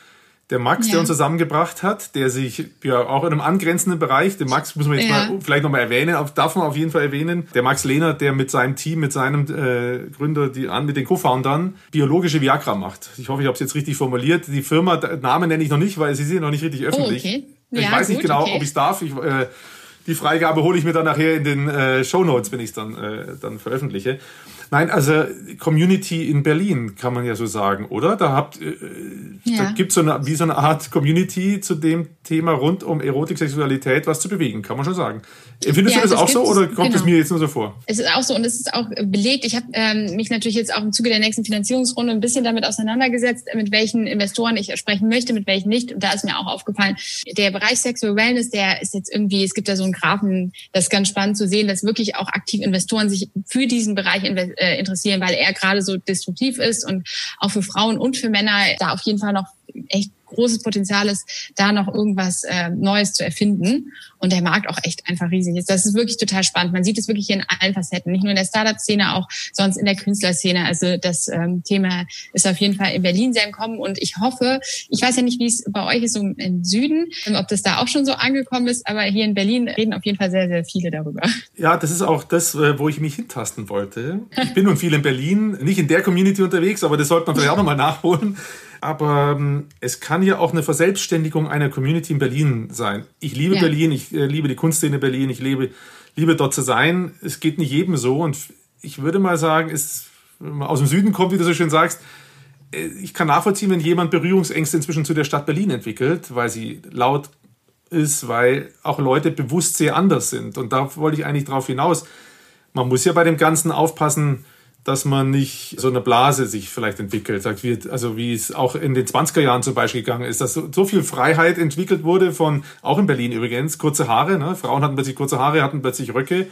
der Max, ja. der uns zusammengebracht hat, der sich ja auch in einem angrenzenden Bereich, den Max muss man jetzt ja. mal vielleicht nochmal erwähnen, darf man auf jeden Fall erwähnen, der Max Lehner, der mit seinem Team, mit seinem äh, Gründer, die an, mit den Co-Foundern biologische Viagra macht. Ich hoffe, ich habe es jetzt richtig formuliert. Die Firma, Namen nenne ich noch nicht, weil sie sind noch nicht richtig öffentlich. Oh, okay. Ja, ich weiß gut, nicht genau, okay. ob ich es darf. Ich, äh, die Freigabe hole ich mir dann nachher in den äh, Show Notes, wenn ich es dann, äh, dann veröffentliche. Nein, also Community in Berlin kann man ja so sagen, oder? Da habt, äh, ja. da gibt so eine, wie so eine Art Community zu dem Thema rund um Erotik, Sexualität, was zu bewegen, kann man schon sagen. Empfindest ja, du das auch so oder kommt genau. es mir jetzt nur so vor? Es ist auch so und es ist auch belegt. Ich habe ähm, mich natürlich jetzt auch im Zuge der nächsten Finanzierungsrunde ein bisschen damit auseinandergesetzt, mit welchen Investoren ich sprechen möchte, mit welchen nicht. Und da ist mir auch aufgefallen, der Bereich Sexual Wellness, der ist jetzt irgendwie, es gibt da so einen Graphen, das ist ganz spannend zu sehen, dass wirklich auch aktiv Investoren sich für diesen Bereich äh, interessieren, weil er gerade so destruktiv ist und auch für Frauen und für Männer da auf jeden Fall noch echt großes Potenzial ist, da noch irgendwas äh, Neues zu erfinden. Und der Markt auch echt einfach riesig ist. Das ist wirklich total spannend. Man sieht es wirklich in allen Facetten, nicht nur in der Startup-Szene, auch sonst in der Künstlerszene. Also das ähm, Thema ist auf jeden Fall in Berlin sehr im Kommen. Und ich hoffe, ich weiß ja nicht, wie es bei euch ist, so im Süden, ob das da auch schon so angekommen ist, aber hier in Berlin reden auf jeden Fall sehr, sehr viele darüber. Ja, das ist auch das, äh, wo ich mich hintasten wollte. Ich bin nun viel in Berlin, nicht in der Community unterwegs, aber das sollte man vielleicht auch nochmal nachholen. Aber ähm, es kann ja auch eine Verselbstständigung einer Community in Berlin sein. Ich liebe ja. Berlin, ich äh, liebe die Kunstszene Berlin, ich liebe, liebe dort zu sein. Es geht nicht jedem so. Und ich würde mal sagen, es aus dem Süden kommt, wie du so schön sagst, äh, ich kann nachvollziehen, wenn jemand Berührungsängste inzwischen zu der Stadt Berlin entwickelt, weil sie laut ist, weil auch Leute bewusst sehr anders sind. Und da wollte ich eigentlich drauf hinaus. Man muss ja bei dem Ganzen aufpassen, dass man nicht so eine Blase sich vielleicht entwickelt. Sagt, wie, also wie es auch in den 20er Jahren zum Beispiel gegangen ist, dass so, so viel Freiheit entwickelt wurde von, auch in Berlin übrigens, kurze Haare. Ne? Frauen hatten plötzlich kurze Haare, hatten plötzlich Röcke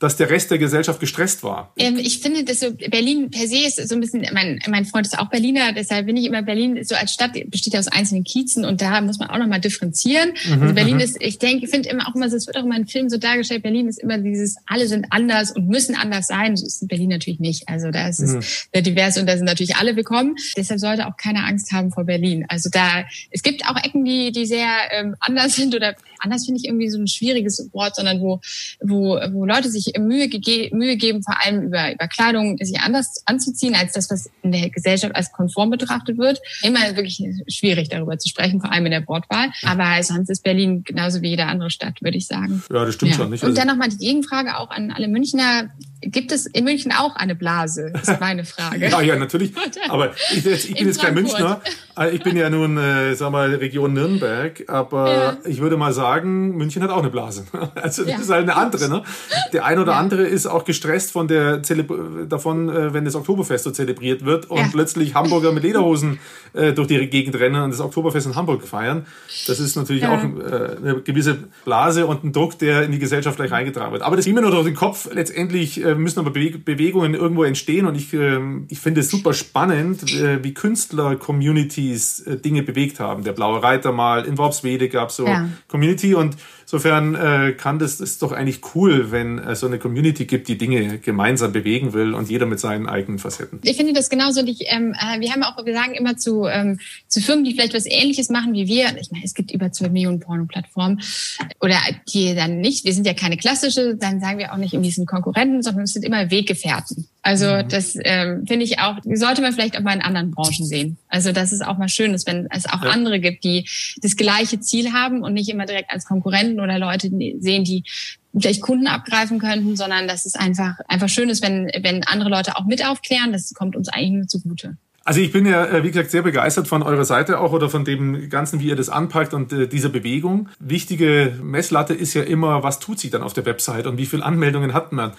dass der Rest der Gesellschaft gestresst war. Ähm, ich finde, dass so Berlin per se ist so ein bisschen, mein, mein Freund ist auch Berliner, deshalb bin ich immer Berlin so als Stadt besteht aus einzelnen Kiezen und da muss man auch nochmal differenzieren. Mhm, also Berlin mhm. ist, ich denke, ich finde immer auch immer, es wird auch immer in Filmen so dargestellt, Berlin ist immer dieses, alle sind anders und müssen anders sein. So ist Berlin natürlich nicht. Also da ist es mhm. sehr divers und da sind natürlich alle willkommen. Deshalb sollte auch keine Angst haben vor Berlin. Also da, es gibt auch Ecken, die, die sehr ähm, anders sind oder anders finde ich irgendwie so ein schwieriges Wort, sondern wo, wo, wo Leute sich Mühe, Mühe geben, vor allem über, über Kleidung sich anders anzuziehen, als das, was in der Gesellschaft als konform betrachtet wird. Immer wirklich schwierig darüber zu sprechen, vor allem in der Wortwahl. Aber sonst ist Berlin genauso wie jede andere Stadt, würde ich sagen. Ja, das stimmt ja. schon. Nicht? Und also dann nochmal die Gegenfrage auch an alle Münchner. Gibt es in München auch eine Blase? Ist meine Frage. ja, ja, natürlich. Aber ich, ich bin jetzt kein Münchner. Äh, ich bin ja nun, äh, sag mal, Region Nürnberg. Aber ja. ich würde mal sagen, München hat auch eine Blase. Also das ja. ist halt eine andere. Ne? Der ein oder andere ist auch gestresst von der Zelebr davon, äh, wenn das Oktoberfest so zelebriert wird und plötzlich Hamburger mit Lederhosen äh, durch die Gegend rennen und das Oktoberfest in Hamburg feiern. Das ist natürlich auch äh, eine gewisse Blase und ein Druck, der in die Gesellschaft gleich reingetragen wird. Aber das geht mir nur durch den Kopf. Letztendlich äh, müssen aber Bewegungen irgendwo entstehen und ich, äh, ich finde es super spannend, äh, wie Künstler-Communities äh, Dinge bewegt haben. Der Blaue Reiter mal, in Worpswede gab es so ja. Community und Insofern äh, kann das ist doch eigentlich cool, wenn es so eine Community gibt, die Dinge gemeinsam bewegen will und jeder mit seinen eigenen Facetten. Ich finde das genauso. Ich, ähm, äh, wir haben auch, wir sagen immer zu, ähm, zu Firmen, die vielleicht was Ähnliches machen wie wir. Ich meine, es gibt über zwei Millionen Porno-Plattformen oder die dann nicht. Wir sind ja keine klassische, dann sagen wir auch nicht, irgendwie sind Konkurrenten, sondern es sind immer Weggefährten. Also mhm. das ähm, finde ich auch, sollte man vielleicht auch mal in anderen Branchen sehen. Also dass es auch mal schön ist, wenn es auch ja. andere gibt, die das gleiche Ziel haben und nicht immer direkt als Konkurrenten oder Leute sehen, die vielleicht Kunden abgreifen könnten, sondern dass es einfach einfach schön ist, wenn wenn andere Leute auch mit aufklären. Das kommt uns eigentlich nur zugute. Also ich bin ja, äh, wie gesagt, sehr begeistert von eurer Seite auch oder von dem Ganzen, wie ihr das anpackt und äh, dieser Bewegung. Wichtige Messlatte ist ja immer, was tut sich dann auf der Website und wie viele Anmeldungen hat man.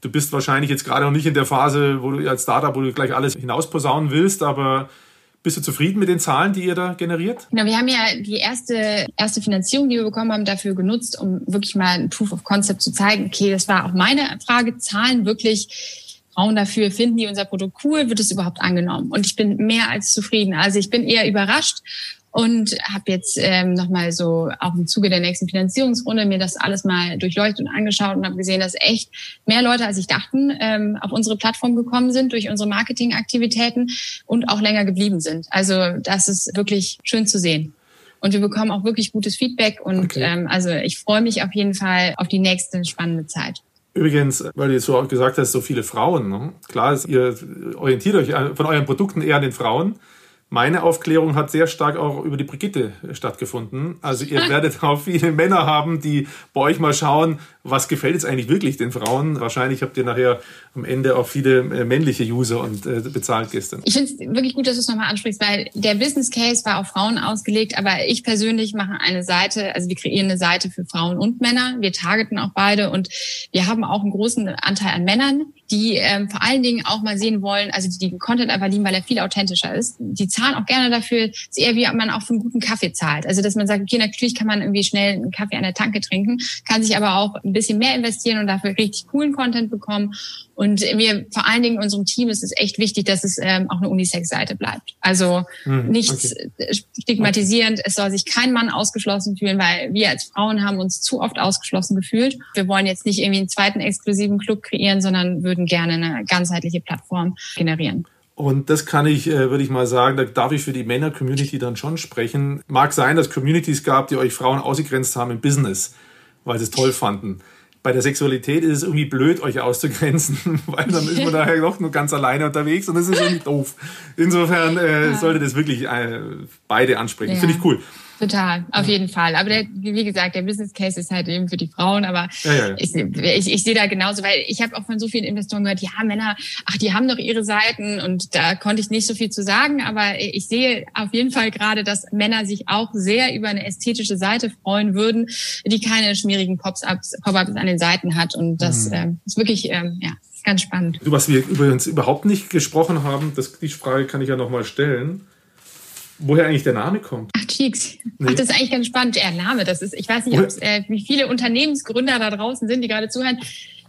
Du bist wahrscheinlich jetzt gerade noch nicht in der Phase, wo du als Startup, wo du gleich alles hinausposaunen willst, aber bist du zufrieden mit den Zahlen, die ihr da generiert? Genau, wir haben ja die erste, erste Finanzierung, die wir bekommen haben, dafür genutzt, um wirklich mal ein Proof of Concept zu zeigen. Okay, das war auch meine Frage. Zahlen wirklich Frauen dafür, finden die unser Produkt cool, wird es überhaupt angenommen? Und ich bin mehr als zufrieden. Also ich bin eher überrascht und habe jetzt ähm, nochmal so auch im Zuge der nächsten Finanzierungsrunde mir das alles mal durchleuchtet und angeschaut und habe gesehen, dass echt mehr Leute, als ich dachten, ähm, auf unsere Plattform gekommen sind durch unsere Marketingaktivitäten und auch länger geblieben sind. Also das ist wirklich schön zu sehen. Und wir bekommen auch wirklich gutes Feedback und okay. ähm, also ich freue mich auf jeden Fall auf die nächste spannende Zeit. Übrigens, weil du jetzt so auch gesagt hast, so viele Frauen. Ne? Klar, ihr orientiert euch von euren Produkten eher an den Frauen. Meine Aufklärung hat sehr stark auch über die Brigitte stattgefunden. Also ihr werdet auch viele Männer haben, die bei euch mal schauen, was gefällt jetzt eigentlich wirklich den Frauen. Wahrscheinlich habt ihr nachher am Ende auch viele äh, männliche User und äh, bezahlt gestern. Ich finde es wirklich gut, dass du es nochmal ansprichst, weil der Business Case war auf Frauen ausgelegt, aber ich persönlich mache eine Seite, also wir kreieren eine Seite für Frauen und Männer. Wir targeten auch beide und wir haben auch einen großen Anteil an Männern, die ähm, vor allen Dingen auch mal sehen wollen, also die den Content einfach lieben, weil er viel authentischer ist. Die zahlen auch gerne dafür, ist eher wie man auch für einen guten Kaffee zahlt. Also dass man sagt, okay, natürlich kann man irgendwie schnell einen Kaffee an der Tanke trinken, kann sich aber auch ein bisschen mehr investieren und dafür richtig coolen Content bekommen. Und mir, vor allen Dingen unserem Team ist es echt wichtig, dass es ähm, auch eine Unisex-Seite bleibt. Also hm, nichts okay. stigmatisierend. Es soll sich kein Mann ausgeschlossen fühlen, weil wir als Frauen haben uns zu oft ausgeschlossen gefühlt. Wir wollen jetzt nicht irgendwie einen zweiten exklusiven Club kreieren, sondern würden gerne eine ganzheitliche Plattform generieren. Und das kann ich, äh, würde ich mal sagen, da darf ich für die Männer-Community dann schon sprechen. Mag sein, dass Communities gab, die euch Frauen ausgegrenzt haben im Business, weil sie es toll fanden bei der Sexualität ist es irgendwie blöd, euch auszugrenzen, weil dann ist man daher doch nur ganz alleine unterwegs und das ist irgendwie doof. Insofern äh, ja. sollte das wirklich äh, beide ansprechen. Ja. Finde ich cool. Total, auf jeden Fall. Aber der, wie gesagt, der Business Case ist halt eben für die Frauen. Aber ja, ja, ja. Ich, ich, ich sehe da genauso, weil ich habe auch von so vielen Investoren gehört, ja, Männer, ach, die haben doch ihre Seiten und da konnte ich nicht so viel zu sagen. Aber ich sehe auf jeden Fall gerade, dass Männer sich auch sehr über eine ästhetische Seite freuen würden, die keine schmierigen Pop-ups Pop an den Seiten hat. Und das mhm. äh, ist wirklich, ähm, ja, ganz spannend. Was wir übrigens überhaupt nicht gesprochen haben, das, die Frage kann ich ja nochmal stellen woher eigentlich der Name kommt. Ach, Cheeks. Nee. Ach, das ist eigentlich ganz spannend. Der Name, das ist, ich weiß nicht, äh, wie viele Unternehmensgründer da draußen sind, die gerade zuhören.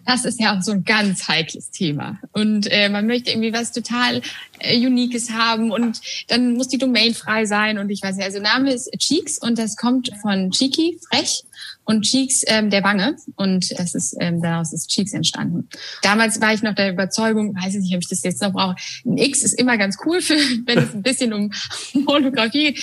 Das ist ja auch so ein ganz heikles Thema. Und äh, man möchte irgendwie was total äh, Uniques haben und dann muss die Domain frei sein und ich weiß nicht. Also Name ist Cheeks und das kommt von Cheeky, frech und Cheeks ähm, der Wange und das ist ähm, daraus ist Cheeks entstanden. Damals war ich noch der Überzeugung, weiß ich nicht, ob ich das jetzt noch brauche. Ein X ist immer ganz cool für, wenn es ein bisschen um geht.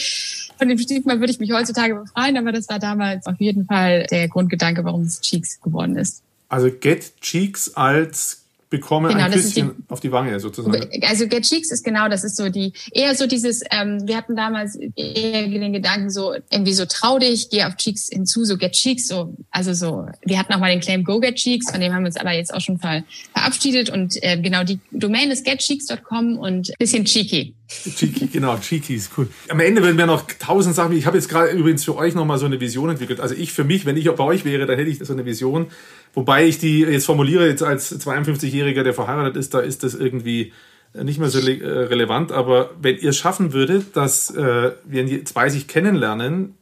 Von dem Stigma würde ich mich heutzutage befreien, aber das war damals auf jeden Fall der Grundgedanke, warum es Cheeks geworden ist. Also Get Cheeks als bekomme genau, ein Küsschen die, auf die Wange sozusagen. Also Get Cheeks ist genau, das ist so die, eher so dieses, ähm, wir hatten damals eher den Gedanken so, irgendwie so trau dich, geh auf Cheeks hinzu, so Get Cheeks, so, also so, wir hatten auch mal den Claim Go Get Cheeks, von dem haben wir uns aber jetzt auch schon ver verabschiedet und äh, genau, die Domain ist getcheeks.com und bisschen cheeky. Cheeky, genau, cheeky ist cool. Am Ende werden wir noch tausend Sachen, ich habe jetzt gerade übrigens für euch nochmal so eine Vision entwickelt. Also ich für mich, wenn ich bei euch wäre, dann hätte ich so eine Vision, Wobei ich die jetzt formuliere, jetzt als 52-Jähriger, der verheiratet ist, da ist das irgendwie nicht mehr so äh, relevant. Aber wenn ihr es schaffen würdet, dass äh, wir zwei sich kennenlernen,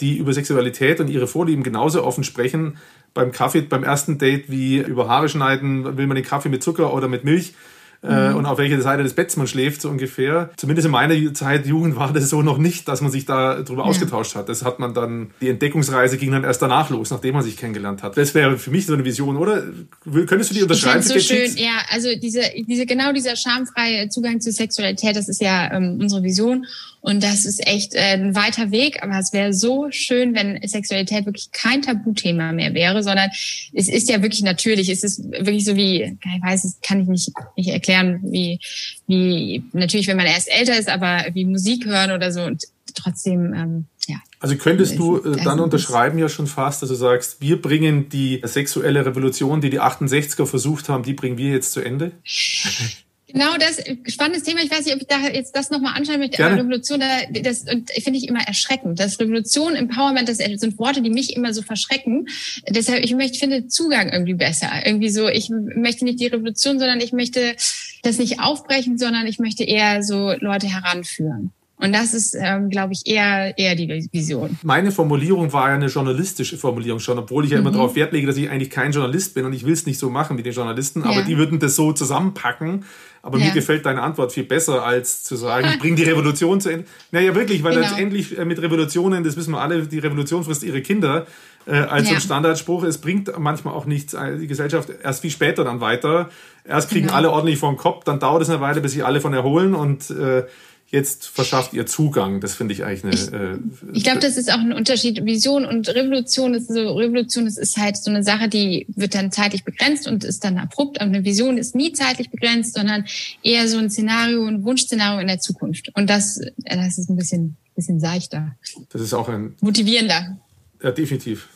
die über Sexualität und ihre Vorlieben genauso offen sprechen, beim Kaffee, beim ersten Date, wie über Haare schneiden, will man den Kaffee mit Zucker oder mit Milch, äh, mhm. und auf welcher Seite des Betts man schläft, so ungefähr. Zumindest in meiner Zeit Jugend war das so noch nicht, dass man sich da drüber ja. ausgetauscht hat. Das hat man dann, die Entdeckungsreise ging dann erst danach los, nachdem man sich kennengelernt hat. Das wäre für mich so eine Vision, oder? Könntest du die unterschreiben? Ich so schön, ja, also diese, diese, genau dieser schamfreie Zugang zur Sexualität, das ist ja ähm, unsere Vision. Und das ist echt äh, ein weiter Weg, aber es wäre so schön, wenn Sexualität wirklich kein Tabuthema mehr wäre, sondern es ist ja wirklich natürlich. Es ist wirklich so wie, ich weiß, es kann ich nicht, nicht erklären, wie, wie natürlich, wenn man erst älter ist, aber wie Musik hören oder so und trotzdem, ähm, ja. Also könntest du äh, dann unterschreiben ja schon fast, dass du sagst, wir bringen die sexuelle Revolution, die die 68er versucht haben, die bringen wir jetzt zu Ende? Genau das, spannendes Thema. Ich weiß nicht, ob ich da jetzt das nochmal anschauen möchte, Gerne. aber Revolution, das finde ich immer erschreckend. Das Revolution, Empowerment, das sind Worte, die mich immer so verschrecken. Deshalb, ich möchte, finde Zugang irgendwie besser. Irgendwie so, ich möchte nicht die Revolution, sondern ich möchte das nicht aufbrechen, sondern ich möchte eher so Leute heranführen. Und das ist, ähm, glaube ich, eher, eher die Vision. Meine Formulierung war ja eine journalistische Formulierung schon, obwohl ich ja immer mhm. darauf Wert lege, dass ich eigentlich kein Journalist bin und ich will es nicht so machen wie die Journalisten, aber ja. die würden das so zusammenpacken. Aber ja. mir gefällt deine Antwort viel besser, als zu sagen, ich bringe die Revolution zu Ende. Naja, wirklich, weil genau. letztendlich äh, mit Revolutionen, das wissen wir alle, die Revolution frisst ihre Kinder äh, als ja. so ein Standardspruch. Es bringt manchmal auch nichts, äh, die Gesellschaft erst viel später dann weiter. Erst kriegen genau. alle ordentlich vor den Kopf, dann dauert es eine Weile, bis sich alle von erholen und äh, jetzt verschafft ihr Zugang. Das finde ich eigentlich eine. Ich, äh, ich glaube, das ist auch ein Unterschied. Vision und Revolution ist so, Revolution das ist halt so eine Sache, die wird dann zeitlich begrenzt und ist dann abrupt. Aber eine Vision ist nie zeitlich begrenzt, sondern eher so ein Szenario, ein Wunschszenario in der Zukunft. Und das, das ist ein bisschen, bisschen seichter. Das ist auch ein. Motivierender. Ja, definitiv.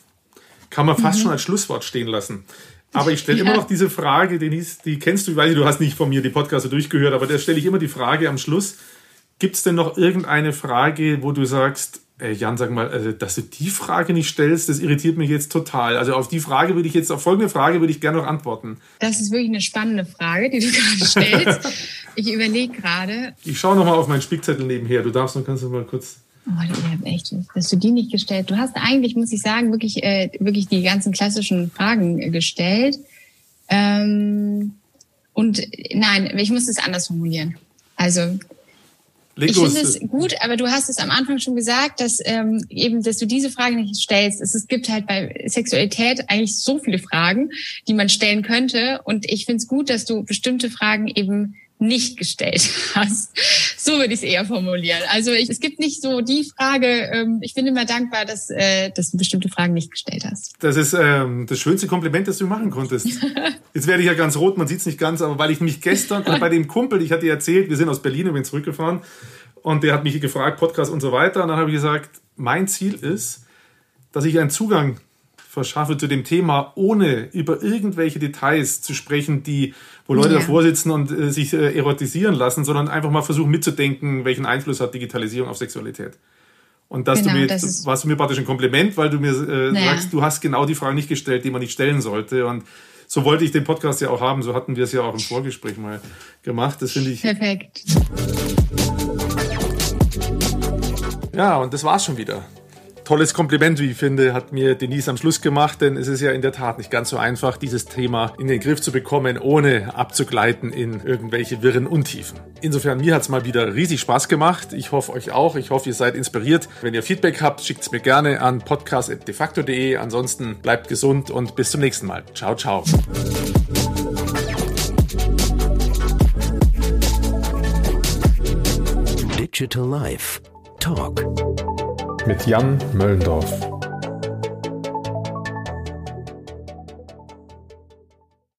Kann man fast mhm. schon als Schlusswort stehen lassen. Aber ich stelle ja. immer noch diese Frage, Denise, die kennst du, ich weiß nicht, du hast nicht von mir die Podcasts durchgehört, aber da stelle ich immer die Frage am Schluss, Gibt es denn noch irgendeine Frage, wo du sagst, ey Jan, sag mal, also, dass du die Frage nicht stellst, das irritiert mich jetzt total. Also auf die Frage würde ich jetzt, auf folgende Frage würde ich gerne noch antworten. Das ist wirklich eine spannende Frage, die du gerade stellst. ich überlege gerade. Ich schaue nochmal auf meinen Spickzettel nebenher. Du darfst noch, kannst du mal kurz. Oh, du echt, dass du die nicht gestellt. Du hast eigentlich, muss ich sagen, wirklich, äh, wirklich die ganzen klassischen Fragen gestellt. Ähm, und nein, ich muss es anders formulieren. Also Leg ich finde es gut, aber du hast es am Anfang schon gesagt, dass ähm, eben, dass du diese Frage nicht stellst. Es, es gibt halt bei Sexualität eigentlich so viele Fragen, die man stellen könnte. Und ich finde es gut, dass du bestimmte Fragen eben nicht gestellt hast. So würde ich es eher formulieren. Also ich, es gibt nicht so die Frage, ähm, ich bin immer dankbar, dass, äh, dass du bestimmte Fragen nicht gestellt hast. Das ist ähm, das schönste Kompliment, das du machen konntest. Jetzt werde ich ja ganz rot, man sieht es nicht ganz, aber weil ich mich gestern bei dem Kumpel, ich hatte erzählt, wir sind aus Berlin und bin zurückgefahren und der hat mich gefragt, Podcast und so weiter. Und dann habe ich gesagt, mein Ziel ist, dass ich einen Zugang verschaffe zu dem Thema, ohne über irgendwelche Details zu sprechen, die, wo Leute ja. davor sitzen und äh, sich äh, erotisieren lassen, sondern einfach mal versuchen mitzudenken, welchen Einfluss hat Digitalisierung auf Sexualität. Und dass genau, du mir, das warst du mir praktisch ein Kompliment, weil du mir äh, naja. sagst, du hast genau die Frage nicht gestellt, die man nicht stellen sollte. Und so wollte ich den Podcast ja auch haben. So hatten wir es ja auch im Vorgespräch mal gemacht. Das finde ich. Perfekt. Ja, und das war's schon wieder tolles Kompliment, wie ich finde, hat mir Denise am Schluss gemacht, denn es ist ja in der Tat nicht ganz so einfach, dieses Thema in den Griff zu bekommen, ohne abzugleiten in irgendwelche wirren Untiefen. Insofern, mir hat es mal wieder riesig Spaß gemacht. Ich hoffe euch auch. Ich hoffe, ihr seid inspiriert. Wenn ihr Feedback habt, schickt es mir gerne an podcast.defacto.de. Ansonsten bleibt gesund und bis zum nächsten Mal. Ciao, ciao. Digital Life Talk mit Jan Möllendorf.